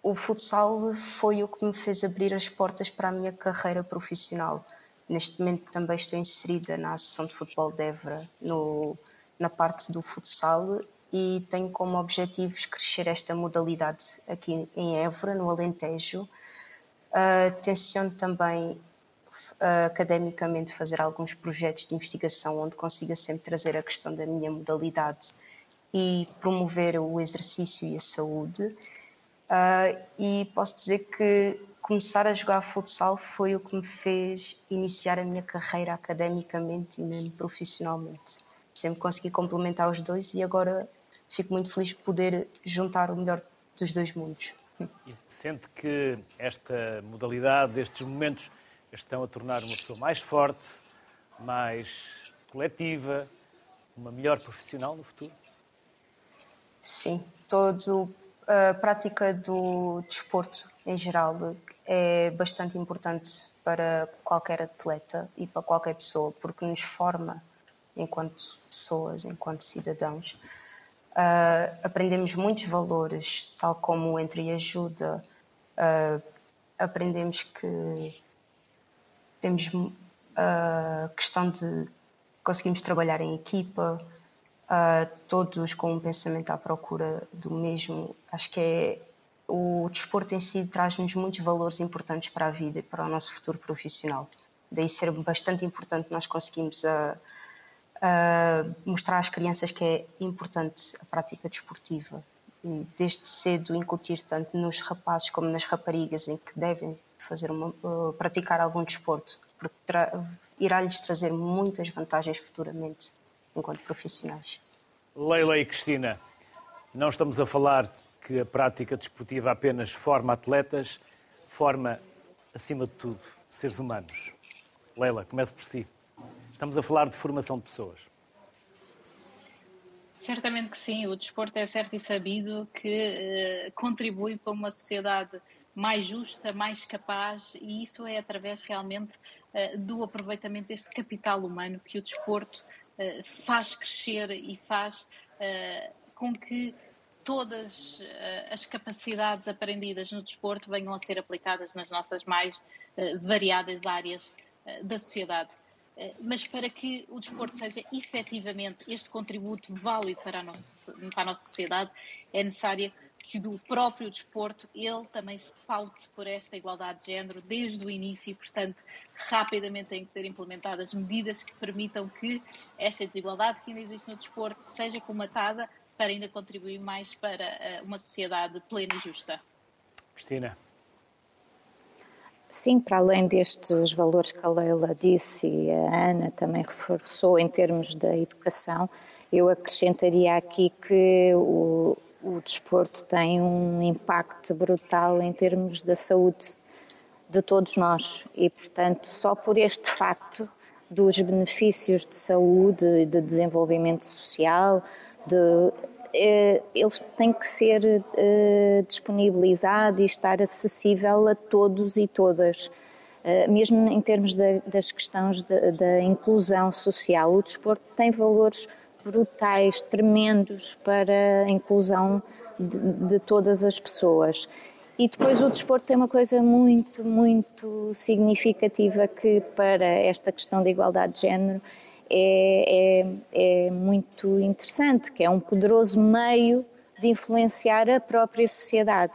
o futsal foi o que me fez abrir as portas para a minha carreira profissional. Neste momento também estou inserida na Associação de Futebol de Évora, no, na parte do futsal, e tenho como objetivos crescer esta modalidade aqui em Évora, no Alentejo. Uh, tenciono também uh, academicamente fazer alguns projetos de investigação onde consiga sempre trazer a questão da minha modalidade e promover o exercício e a saúde Uh, e posso dizer que começar a jogar futsal foi o que me fez iniciar a minha carreira academicamente e mesmo profissionalmente. Sempre consegui complementar os dois e agora fico muito feliz de poder juntar o melhor dos dois mundos. E sente que esta modalidade, estes momentos, estão a tornar uma pessoa mais forte, mais coletiva, uma melhor profissional no futuro? Sim, todo a prática do desporto em geral é bastante importante para qualquer atleta e para qualquer pessoa, porque nos forma enquanto pessoas, enquanto cidadãos. Uh, aprendemos muitos valores, tal como entre ajuda, uh, aprendemos que temos a questão de conseguimos trabalhar em equipa, uh, todos com um pensamento à procura do mesmo. Acho que é o desporto em si traz-nos muitos valores importantes para a vida e para o nosso futuro profissional. Daí ser bastante importante nós conseguimos a, a mostrar às crianças que é importante a prática desportiva e desde cedo incutir tanto nos rapazes como nas raparigas em que devem fazer uma, uh, praticar algum desporto, porque irá-lhes trazer muitas vantagens futuramente enquanto profissionais. Leila e Cristina, não estamos a falar que a prática desportiva apenas forma atletas, forma, acima de tudo, seres humanos. Leila, comece por si. Estamos a falar de formação de pessoas. Certamente que sim, o desporto é certo e sabido que uh, contribui para uma sociedade mais justa, mais capaz, e isso é através realmente uh, do aproveitamento deste capital humano que o desporto uh, faz crescer e faz com que todas as capacidades aprendidas no desporto venham a ser aplicadas nas nossas mais variadas áreas da sociedade. Eh, mas para que o desporto seja efetivamente este contributo válido para a nossa, para a nossa sociedade, é necessário que do próprio desporto ele também se paute por esta igualdade de género desde o início e, portanto, rapidamente têm que ser implementadas medidas que permitam que esta desigualdade que ainda existe no desporto seja comatada para ainda contribuir mais para eh, uma sociedade plena e justa. Cristina. Sim, para além destes valores que a Leila disse e a Ana também reforçou em termos da educação, eu acrescentaria aqui que o, o desporto tem um impacto brutal em termos da saúde de todos nós e, portanto, só por este facto dos benefícios de saúde, de desenvolvimento social, de eh, ele tem que ser eh, disponibilizado e estar acessível a todos e todas. Eh, mesmo em termos das questões da inclusão social, o desporto tem valores brutais, tremendos para a inclusão de todas as pessoas. E depois o desporto tem uma coisa muito, muito significativa que para esta questão da igualdade de género é, é, é muito interessante, que é um poderoso meio de influenciar a própria sociedade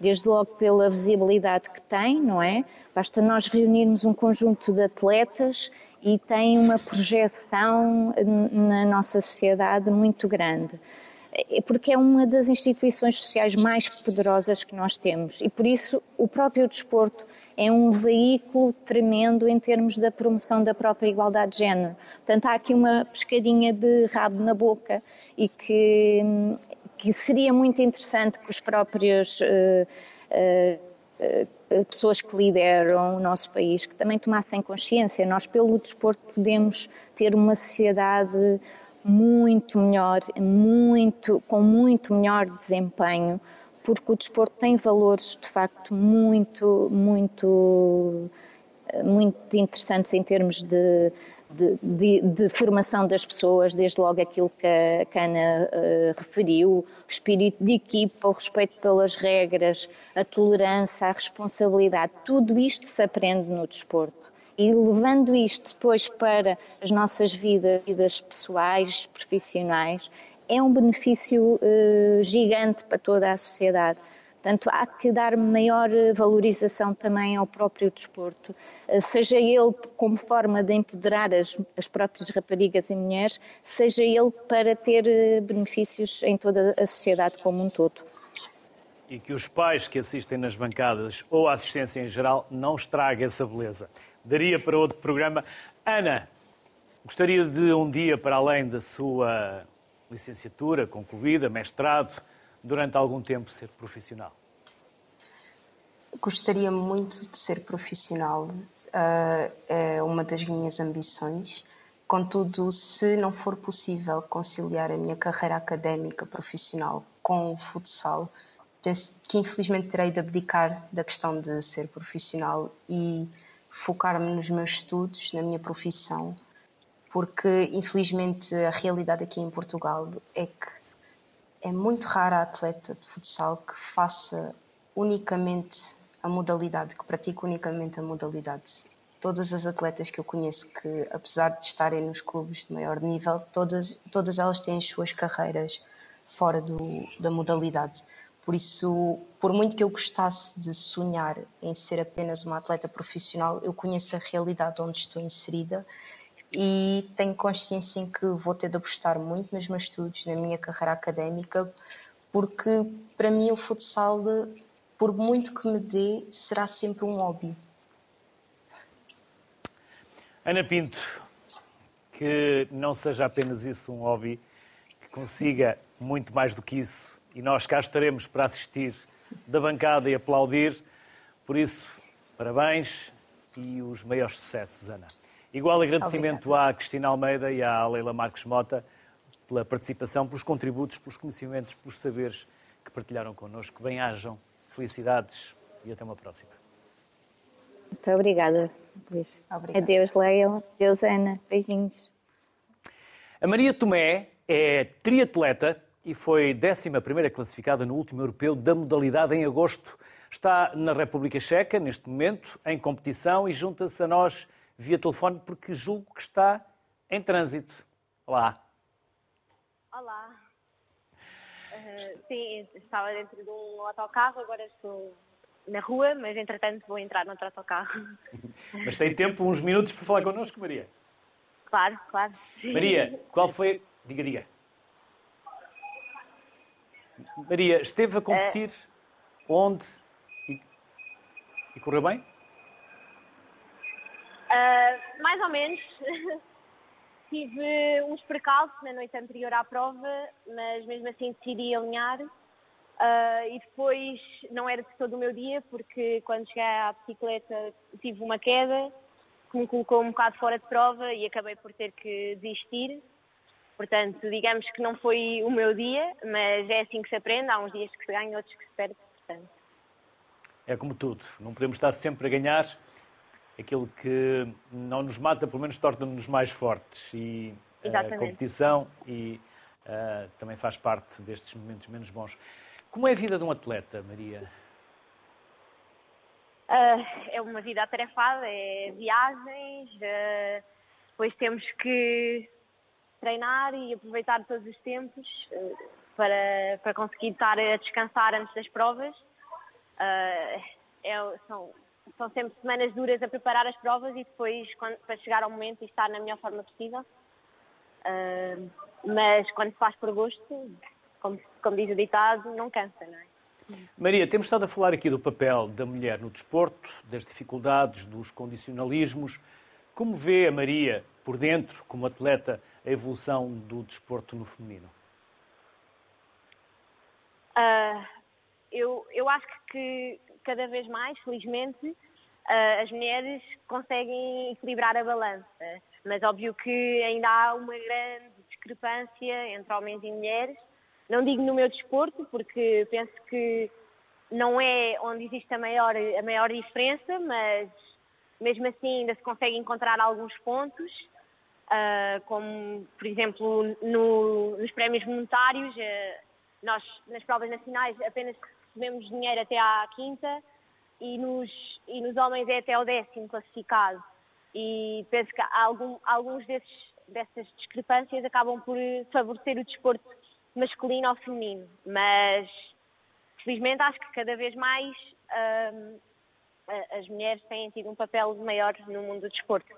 desde logo pela visibilidade que tem, não é? Basta nós reunirmos um conjunto de atletas e tem uma projeção na nossa sociedade muito grande. É porque é uma das instituições sociais mais poderosas que nós temos e por isso o próprio desporto é um veículo tremendo em termos da promoção da própria igualdade de género. Portanto, há aqui uma pescadinha de rabo na boca e que, que seria muito interessante que os próprios. Uh, uh, pessoas que lideram o nosso país que também tomassem consciência. Nós, pelo desporto, podemos ter uma sociedade muito melhor, muito, com muito melhor desempenho, porque o desporto tem valores de facto muito, muito, muito interessantes em termos de, de, de, de formação das pessoas, desde logo aquilo que a Cana uh, referiu, o espírito de equipa, o respeito pelas regras, a tolerância, a responsabilidade, tudo isto se aprende no desporto. E levando isto depois para as nossas vidas, vidas pessoais, profissionais, é um benefício uh, gigante para toda a sociedade. Portanto, há que dar maior valorização também ao próprio desporto, uh, seja ele como forma de empoderar as, as, próprias raparigas e mulheres, seja ele para ter benefícios em toda a sociedade como um todo. e que os pais que assistem nas bancadas ou a assistência em geral não estrague essa beleza. Daria para outro programa. Ana, gostaria de um dia, para além da sua licenciatura concluída, mestrado, durante algum tempo ser profissional? Gostaria muito de ser profissional. Uh, é uma das minhas ambições. Contudo, se não for possível conciliar a minha carreira académica profissional com o futsal, penso que infelizmente terei de abdicar da questão de ser profissional e focar-me nos meus estudos, na minha profissão, porque infelizmente a realidade aqui em Portugal é que é muito rara a atleta de futsal que faça unicamente a modalidade, que pratique unicamente a modalidade. Todas as atletas que eu conheço que, apesar de estarem nos clubes de maior nível, todas, todas elas têm as suas carreiras fora do, da modalidade. Por isso, por muito que eu gostasse de sonhar em ser apenas uma atleta profissional, eu conheço a realidade onde estou inserida e tenho consciência em que vou ter de apostar muito nos meus estudos, na minha carreira académica, porque para mim o futsal, por muito que me dê, será sempre um hobby. Ana Pinto, que não seja apenas isso um hobby, que consiga muito mais do que isso e nós cá estaremos para assistir da bancada e aplaudir. Por isso, parabéns e os maiores sucessos, Ana. Igual agradecimento Obrigada. à Cristina Almeida e à Leila Marques Mota pela participação, pelos contributos, pelos conhecimentos, pelos saberes que partilharam connosco. Bem-ajam, felicidades e até uma próxima. Muito obrigada, Luís. Obrigada. Adeus, Leila. Adeus, Ana. Beijinhos. A Maria Tomé é triatleta e foi 11 classificada no último europeu da modalidade em agosto. Está na República Checa, neste momento, em competição e junta-se a nós via telefone porque julgo que está em trânsito. Olá. Olá. Uh, sim, estava dentro de um autocarro, agora estou na rua, mas entretanto vou entrar no outro autocarro. mas tem tempo, uns minutos para falar connosco, Maria? Claro, claro. Maria, qual foi. Diga, diga. Maria, esteve a competir uh, onde e, e correu bem? Uh, mais ou menos. Tive uns percalços na noite anterior à prova, mas mesmo assim decidi alinhar. Uh, e depois não era de todo o meu dia, porque quando cheguei à bicicleta tive uma queda que me colocou um bocado fora de prova e acabei por ter que desistir. Portanto, digamos que não foi o meu dia, mas é assim que se aprende. Há uns dias que se ganha, outros que se perde. Portanto. É como tudo, não podemos estar sempre a ganhar aquilo que não nos mata, pelo menos torna-nos mais fortes. E Exatamente. a competição e uh, também faz parte destes momentos menos bons. Como é a vida de um atleta, Maria? Uh, é uma vida atarefada, é viagens, uh, depois temos que treinar e aproveitar todos os tempos para, para conseguir estar a descansar antes das provas. É, são são sempre semanas duras a preparar as provas e depois quando, para chegar ao momento e estar na melhor forma possível. Uh, mas quando se faz por gosto, como, como diz o ditado, não cansa, não é? Maria, temos estado a falar aqui do papel da mulher no desporto, das dificuldades, dos condicionalismos. Como vê a Maria, por dentro, como atleta, a evolução do desporto no feminino? Uh, eu, eu acho que cada vez mais, felizmente, uh, as mulheres conseguem equilibrar a balança. Mas óbvio que ainda há uma grande discrepância entre homens e mulheres. Não digo no meu desporto, porque penso que não é onde existe a maior, a maior diferença, mas mesmo assim ainda se consegue encontrar alguns pontos, uh, como por exemplo no, nos prémios monetários, uh, nós nas provas nacionais apenas recebemos dinheiro até à quinta e nos, e nos homens é até ao décimo classificado. E penso que algum, alguns desses, dessas discrepâncias acabam por favorecer o desporto masculino ou feminino. Mas, felizmente, acho que cada vez mais hum, as mulheres têm tido um papel maior no mundo do desporto.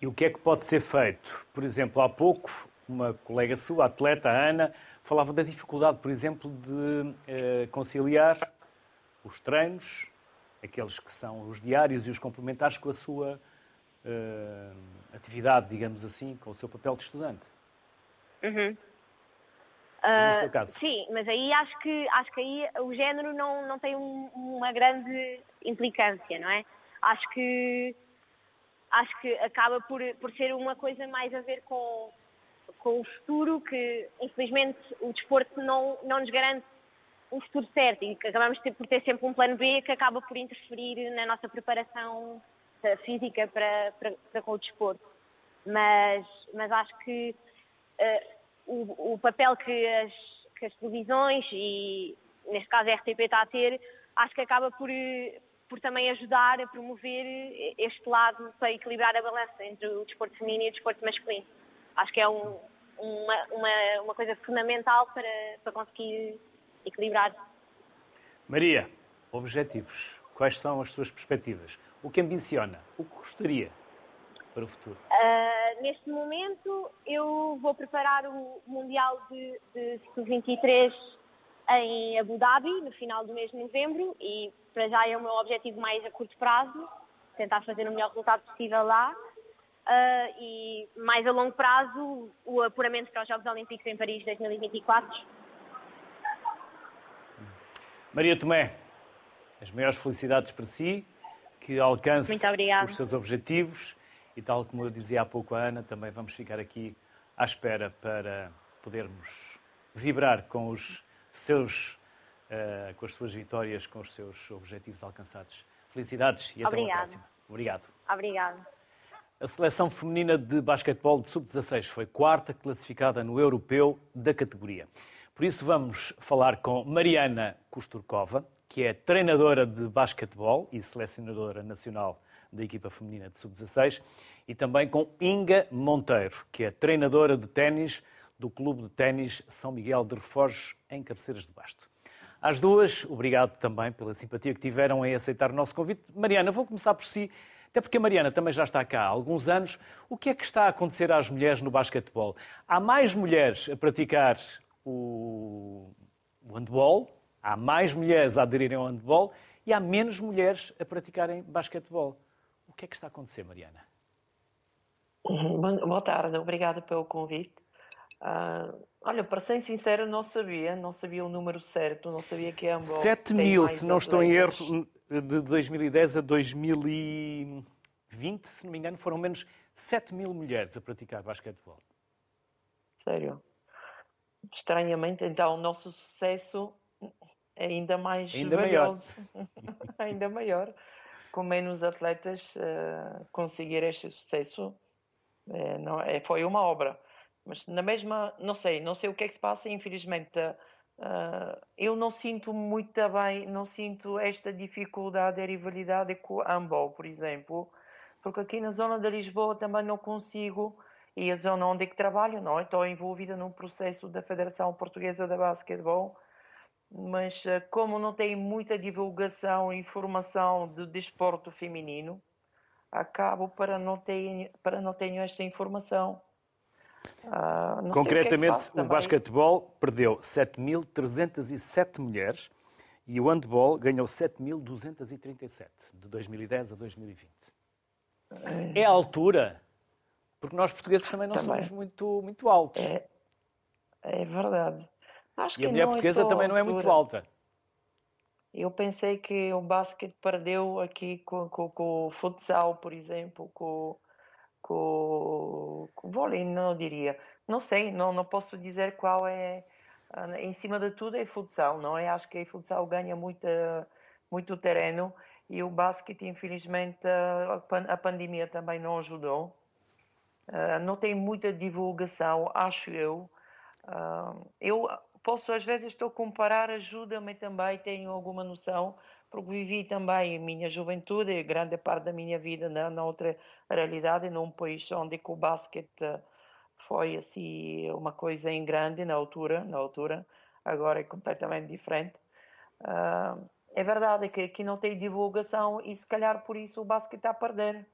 E o que é que pode ser feito? Por exemplo, há pouco, uma colega sua, atleta, Ana, falava da dificuldade, por exemplo, de eh, conciliar os treinos, aqueles que são os diários e os complementares, com a sua uh, atividade, digamos assim, com o seu papel de estudante. Uhum. Uh, no seu caso. Sim, mas aí acho que, acho que aí o género não, não tem um, uma grande implicância, não é? Acho que, acho que acaba por, por ser uma coisa mais a ver com, com o futuro, que infelizmente o desporto não, não nos garante um futuro certo e que acabamos por ter sempre um plano B que acaba por interferir na nossa preparação eh, física para, para, para com o desporto. Mas, mas acho que uh, o, o, papel que as, que as televisões e neste caso a RTP está a ter, acho que acaba por, por também ajudar a promover este lado para equilibrar a balança entre o desporto feminino e o desporto masculino. Acho que é um, uma, uma, uma coisa fundamental para, para conseguir equilibrar. Maria, objetivos. Quais são as suas perspectivas? O que ambiciona? O que gostaria para o futuro? Uh, neste momento, eu vou preparar o Mundial de, de 23 em Abu Dhabi, no final do mês de novembro, e para já é o meu objetivo mais a curto prazo, tentar fazer o melhor resultado possível lá. Uh, e mais a longo prazo, o apuramento para os Jogos Olímpicos em Paris 2024 Maria Tomé, as maiores felicidades para si, que alcance os seus objetivos e tal como eu dizia há pouco a Ana, também vamos ficar aqui à espera para podermos vibrar com os seus uh, com as suas vitórias, com os seus objetivos alcançados. Felicidades e até Obrigada. uma próxima. Obrigado. Obrigado. A seleção feminina de basquetebol de sub-16 foi quarta classificada no europeu da categoria. Por isso vamos falar com Mariana Kosturkova, que é treinadora de basquetebol e selecionadora nacional da equipa feminina de sub-16, e também com Inga Monteiro, que é treinadora de ténis do Clube de Ténis São Miguel de Reforjos, em Cabeceiras de Basto. Às duas, obrigado também pela simpatia que tiveram em aceitar o nosso convite. Mariana, vou começar por si, até porque a Mariana também já está cá há alguns anos. O que é que está a acontecer às mulheres no basquetebol? Há mais mulheres a praticar o, o handball, há mais mulheres a aderirem ao handball e há menos mulheres a praticarem basquetebol. O que é que está a acontecer, Mariana? Boa tarde, obrigada pelo convite. Uh, olha, para ser sincero, não sabia, não sabia o número certo, não sabia que é handball. 7 mil, se não estou em erro, de 2010 a 2020, se não me engano, foram menos 7 mil mulheres a praticar basquetebol. Sério? estranhamente, então, o nosso sucesso é ainda mais ainda valioso, maior. ainda maior. Com menos atletas uh, conseguir este sucesso é, não, é, foi uma obra. Mas na mesma, não sei, não sei o que é que se passa, infelizmente. Uh, eu não sinto muito bem, não sinto esta dificuldade e rivalidade com handball, por exemplo, porque aqui na zona de Lisboa também não consigo e a zona onde é que trabalho, não, estou envolvida num processo da Federação Portuguesa de Basquetebol, mas eh, como não tem muita divulgação e informação de desporto feminino, acabo para não ter, para não ter esta informação. Ah, é Concretamente, o, o basquetebol perdeu 7.307 mulheres e o handball ganhou 7.237, de 2010 a 2020. É a altura porque nós portugueses também não também. somos muito, muito altos. É, é verdade. Acho e a mulher é portuguesa é também não é muito alta. Eu pensei que o basquete perdeu aqui com, com, com o futsal, por exemplo, com, com, com vôlei, não diria. Não sei, não, não posso dizer qual é. Ah, em cima de tudo é futsal, não é? Acho que o futsal ganha muita, muito terreno e o basquete, infelizmente, a pandemia também não ajudou. Uh, não tem muita divulgação, acho eu. Eu posso, às vezes, estou a comparar, ajuda-me também, tenho alguma noção, porque vivi também a minha juventude, grande parte da minha vida na, na outra realidade, num país onde o basquete foi assim uma coisa em grande na altura, na altura, agora é completamente diferente. Uh, é verdade que aqui não tem divulgação e se calhar por isso o basquete está a perder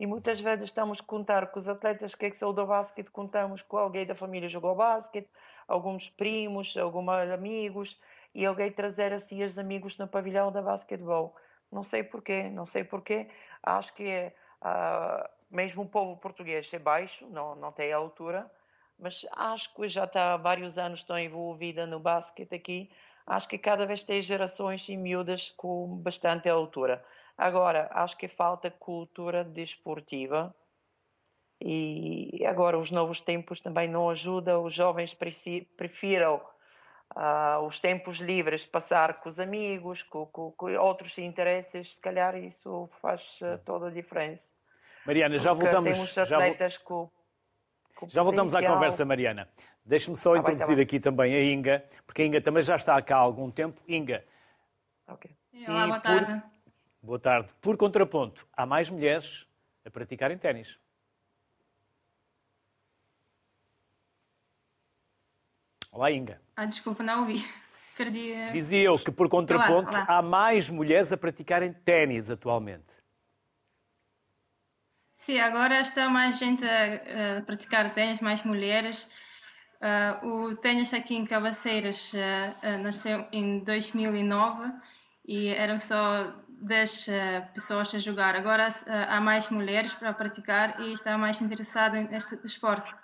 e muitas vezes estamos a contar com os atletas que, é que são do basquete, contamos com alguém da família jogou basquete, alguns primos, alguns amigos, e alguém trazer assim os amigos no pavilhão da basquetebol. Não sei porquê, não sei porquê. Acho que é, uh, mesmo o povo português é baixo, não, não tem altura, mas acho que já está há vários anos estou envolvida no basquete aqui. Acho que cada vez tem gerações e miúdas com bastante altura. Agora, acho que falta cultura desportiva e agora os novos tempos também não ajudam. Os jovens prefiram uh, os tempos livres passar com os amigos, com, com, com, outros interesses. Se calhar isso faz uh, toda a diferença. Mariana, já Porque voltamos. Temos atletas já, com, já voltamos à conversa, Mariana. Deixe-me só ah, introduzir tá bem, tá aqui também a Inga, porque a Inga também já está cá há algum tempo. Inga. Okay. Olá, boa tarde. Por... Boa tarde. Por contraponto, há mais mulheres a praticarem ténis. Olá, Inga. Ah, desculpa, não ouvi. Perdi. Dizia eu que, por contraponto, olá, olá. há mais mulheres a praticarem ténis atualmente. Sim, agora está mais gente a, a praticar ténis, mais mulheres. Uh, o ténis aqui em Cabaceiras uh, uh, nasceu em 2009 e eram só 10 uh, pessoas a jogar. Agora há mais mulheres para praticar e está mais interessado neste desporto.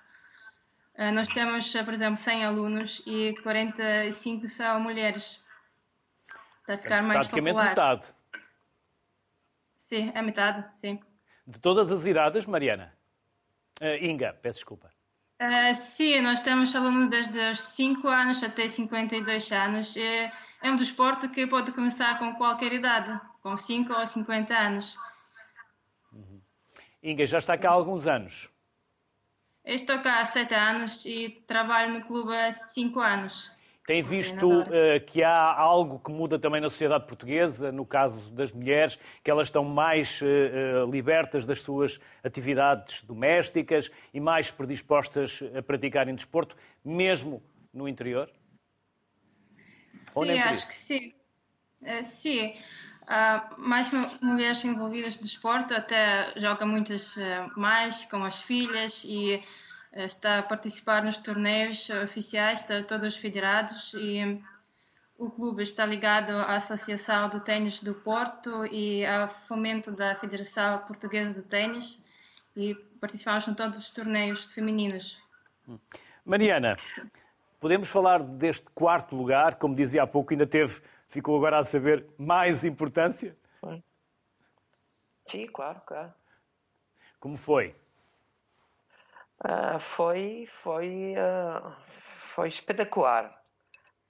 Uh, nós temos, por exemplo, 100 alunos e 45 são mulheres. Está a ficar é mais praticamente popular. metade. Sim, é metade, sim. De todas as idades, Mariana? Inga, peço desculpa. sim, nós temos alunos desde os 5 anos até 52 anos. é um desporto que pode começar com qualquer idade com 5 ou 50 anos. Uhum. Inga, já está cá há alguns anos? Estou cá há 7 anos e trabalho no clube há 5 anos. Tem visto uh, que há algo que muda também na sociedade portuguesa, no caso das mulheres, que elas estão mais uh, libertas das suas atividades domésticas e mais predispostas a praticarem desporto, mesmo no interior? Sim, acho que sim. Uh, sim. Há mais mulheres envolvidas de desporto, até joga muitas eh, mais com as filhas e eh, está a participar nos torneios oficiais de todos os federados e o clube está ligado à Associação de Tênis do Porto e ao fomento da Federação Portuguesa de Tênis e participamos em todos os torneios femininos. Mariana, podemos falar deste quarto lugar, como dizia há pouco, ainda teve ficou agora a saber mais importância? Sim, claro, claro. Como foi? Uh, foi, foi, uh, foi espetacular.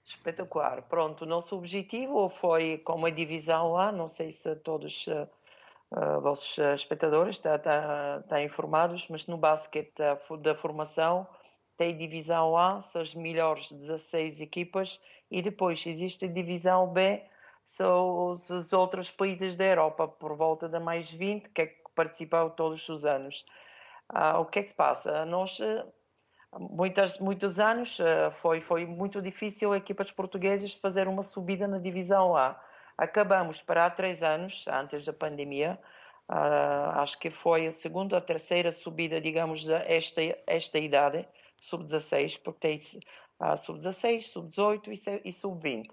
Espetacular. Pronto, o nosso objetivo foi como a divisão A, não sei se todos uh, vossos espectadores estão, estão, estão, informados, mas no basquete da, da formação tem divisão A, são as melhores 16 equipas e depois existe a divisão B, são os outros países da Europa, por volta de mais 20, que, é que participam todos os anos. Ah, o que é que se passa? Nós, ah, muitos, muitos anos, ah, foi, foi muito difícil equipas portuguesas fazer uma subida na divisão A. Acabamos para há três anos, antes da pandemia, Uh, acho que foi a segunda ou terceira subida, digamos, esta esta idade, sub-16, porque tem a sub-16, sub-18 e sub-20.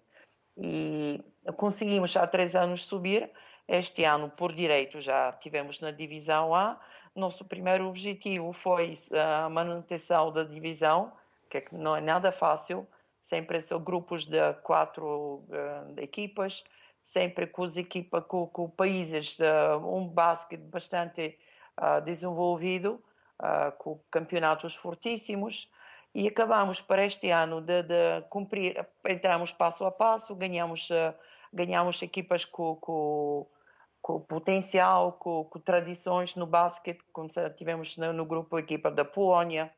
E conseguimos há três anos subir. Este ano, por direito, já tivemos na divisão A. Nosso primeiro objetivo foi a manutenção da divisão, que é não é nada fácil. Sempre são grupos de quatro uh, equipas, sempre com, as equipa, com, com países, uh, um basquete bastante uh, desenvolvido, com campeonatos fortíssimos e acabamos para este ano de, de cumprir, entramos passo a passo, ganhamos, uh, ganhamos equipas com, com, com potencial, com, com, tradições no basquete, como tivemos no, no, grupo a equipa da Polónia,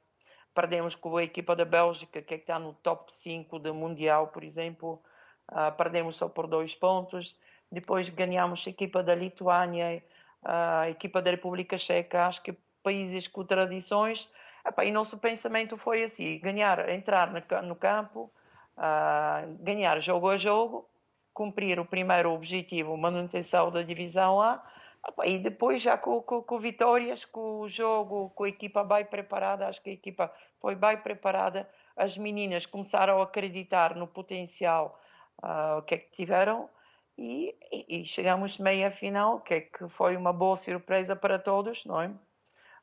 perdemos com a equipa da Bélgica, que, é está no top 5 do Mundial, por exemplo, uh, perdemos só por dois pontos, depois ganhamos a equipa da Lituânia, a equipa da República Checa, acho que países com tradições Epá, e nosso pensamento foi assim: ganhar, entrar no campo, uh, ganhar jogo a jogo, cumprir o primeiro objetivo, manutenção da divisão A, E depois já com, com, com, vitórias, com o jogo, com a equipa bem preparada, acho que a equipa foi bem preparada. As meninas começaram a acreditar no potencial uh, que é que tiveram e, e chegamos meia final, que é que foi uma boa surpresa para todos, não é?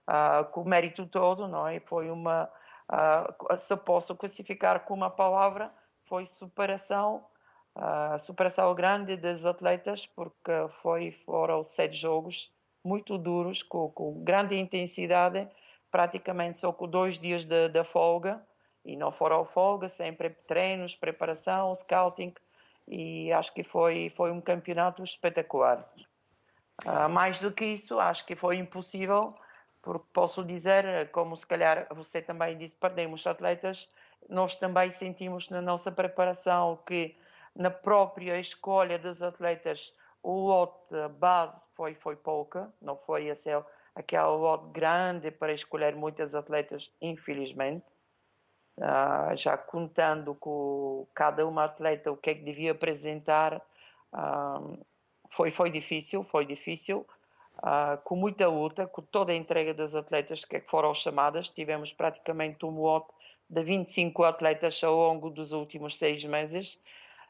Uh, com o mérito todo, não é? Foi uma, uh, se posso classificar com uma palavra, foi superação a superação grande dos atletas, porque foi, foram sete jogos muito duros, com, com grande intensidade, praticamente só com dois dias de folga, e não foram folga, sempre treinos, preparação, scouting, e acho que foi, foi um campeonato espetacular. Uh, mais do que isso, acho que foi impossível, porque posso dizer, como se calhar você também disse, perdemos atletas, nós também sentimos na nossa preparação que na própria escolha dos atletas, o lote base foi, foi pouca, não foi assim, aquele lote grande para escolher muitas atletas, infelizmente. Uh, já contando com cada uma atleta o que é que devia apresentar, uh, foi, foi difícil, foi difícil. Uh, com muita luta, com toda a entrega das atletas que foram chamadas, tivemos praticamente um lote de 25 atletas ao longo dos últimos seis meses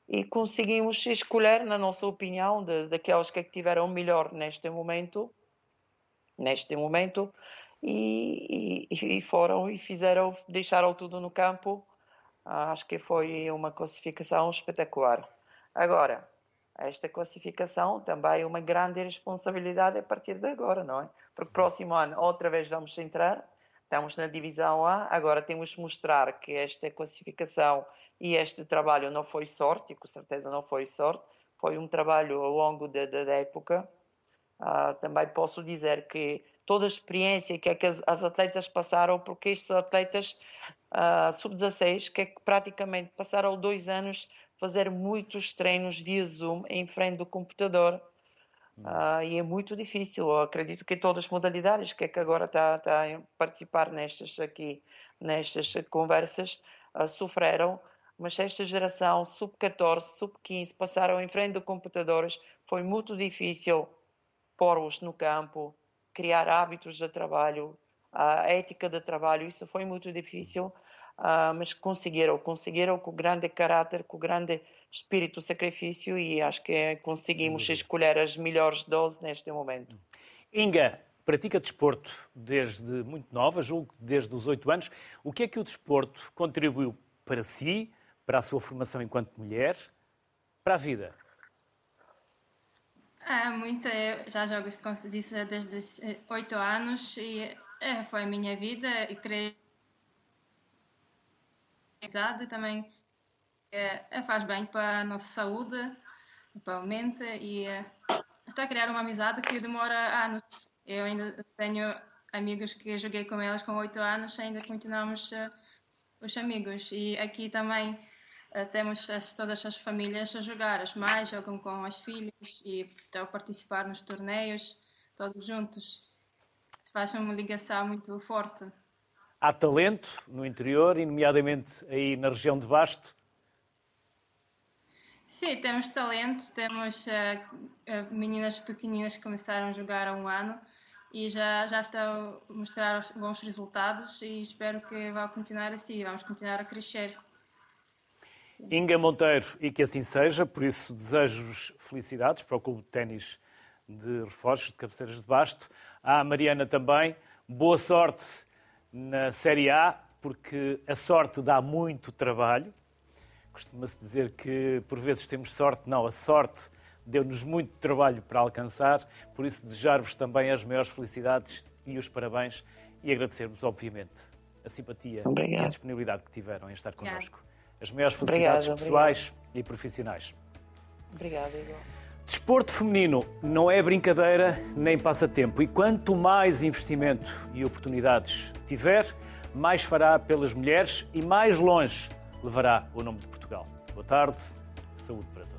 e conseguimos escolher, na nossa opinião, de, daquelas que tiveram melhor neste momento, neste momento, e, e, e, foram e fizeram, deixaram tudo no campo. Acho que foi uma classificação espetacular. Agora, esta classificação também é uma grande responsabilidade a partir de agora, não é? Porque próximo ano outra vez vamos entrar, estamos na divisão A, agora temos que mostrar que esta classificação e este trabalho não foi sorte, com certeza não foi sorte, foi um trabalho ao longo da, da época. Uh, também posso dizer que toda a experiência que, é que as, as atletas passaram, porque estes atletas uh, sub-16, que, é que praticamente passaram dois anos fazer muitos treinos via Zoom em frente do computador. Uh, e é muito difícil. Eu acredito que todas as modalidades que é que agora está, está a participar nestas aqui, nestas conversas, uh, sofreram mas esta geração sub-14, sub-15 passaram em frente de computadores, foi muito difícil pôr-os no campo, criar hábitos de trabalho, a ética de trabalho, isso foi muito difícil, uh, mas conseguiram, conseguiram com grande caráter, com grande espírito de sacrifício e acho que conseguimos Sim. escolher as melhores 12 neste momento. Inga, pratica desporto desde muito nova, julgo desde os 8 anos. O que é que o desporto contribuiu para si, para a sua formação enquanto mulher, para a vida? É, muito. Eu já jogo, como se disse, desde oito anos e é, foi a minha vida e creio e também é, é, faz bem para a nossa saúde, para a mente e é, está a criar uma amizade que demora anos. Eu ainda tenho amigos que joguei com elas com oito anos, ainda continuamos uh, os amigos. E aqui também eh, temos as, todas as famílias a jogar, as mães jogam com as filhas e a participar nos torneios, todos juntos. Faz uma ligação muito forte. Há talento no interior, e nomeadamente aí na região de Basto? Sim, temos talento, temos uh, uh, meninas pequeninas que começaram a jogar há um ano e já, já estão a mostrar bons resultados e espero que vá continuar assim, vamos continuar a crescer. Inga Monteiro, e que assim seja, por isso desejo-vos felicidades para o Clube de Ténis de Reforços de Cabeceiras de Basto. À Mariana também, boa sorte na Série A, porque a sorte dá muito trabalho. Costuma-se dizer que por vezes temos sorte, não, a sorte deu-nos muito trabalho para alcançar, por isso desejar-vos também as maiores felicidades e os parabéns e agradecer-vos, obviamente, a simpatia Obrigado. e a disponibilidade que tiveram em estar connosco. As maiores felicidades obrigada, pessoais obrigada. e profissionais. Obrigada, Igor. Desporto feminino não é brincadeira nem passatempo. E quanto mais investimento e oportunidades tiver, mais fará pelas mulheres e mais longe levará o nome de Portugal. Boa tarde, saúde para todos.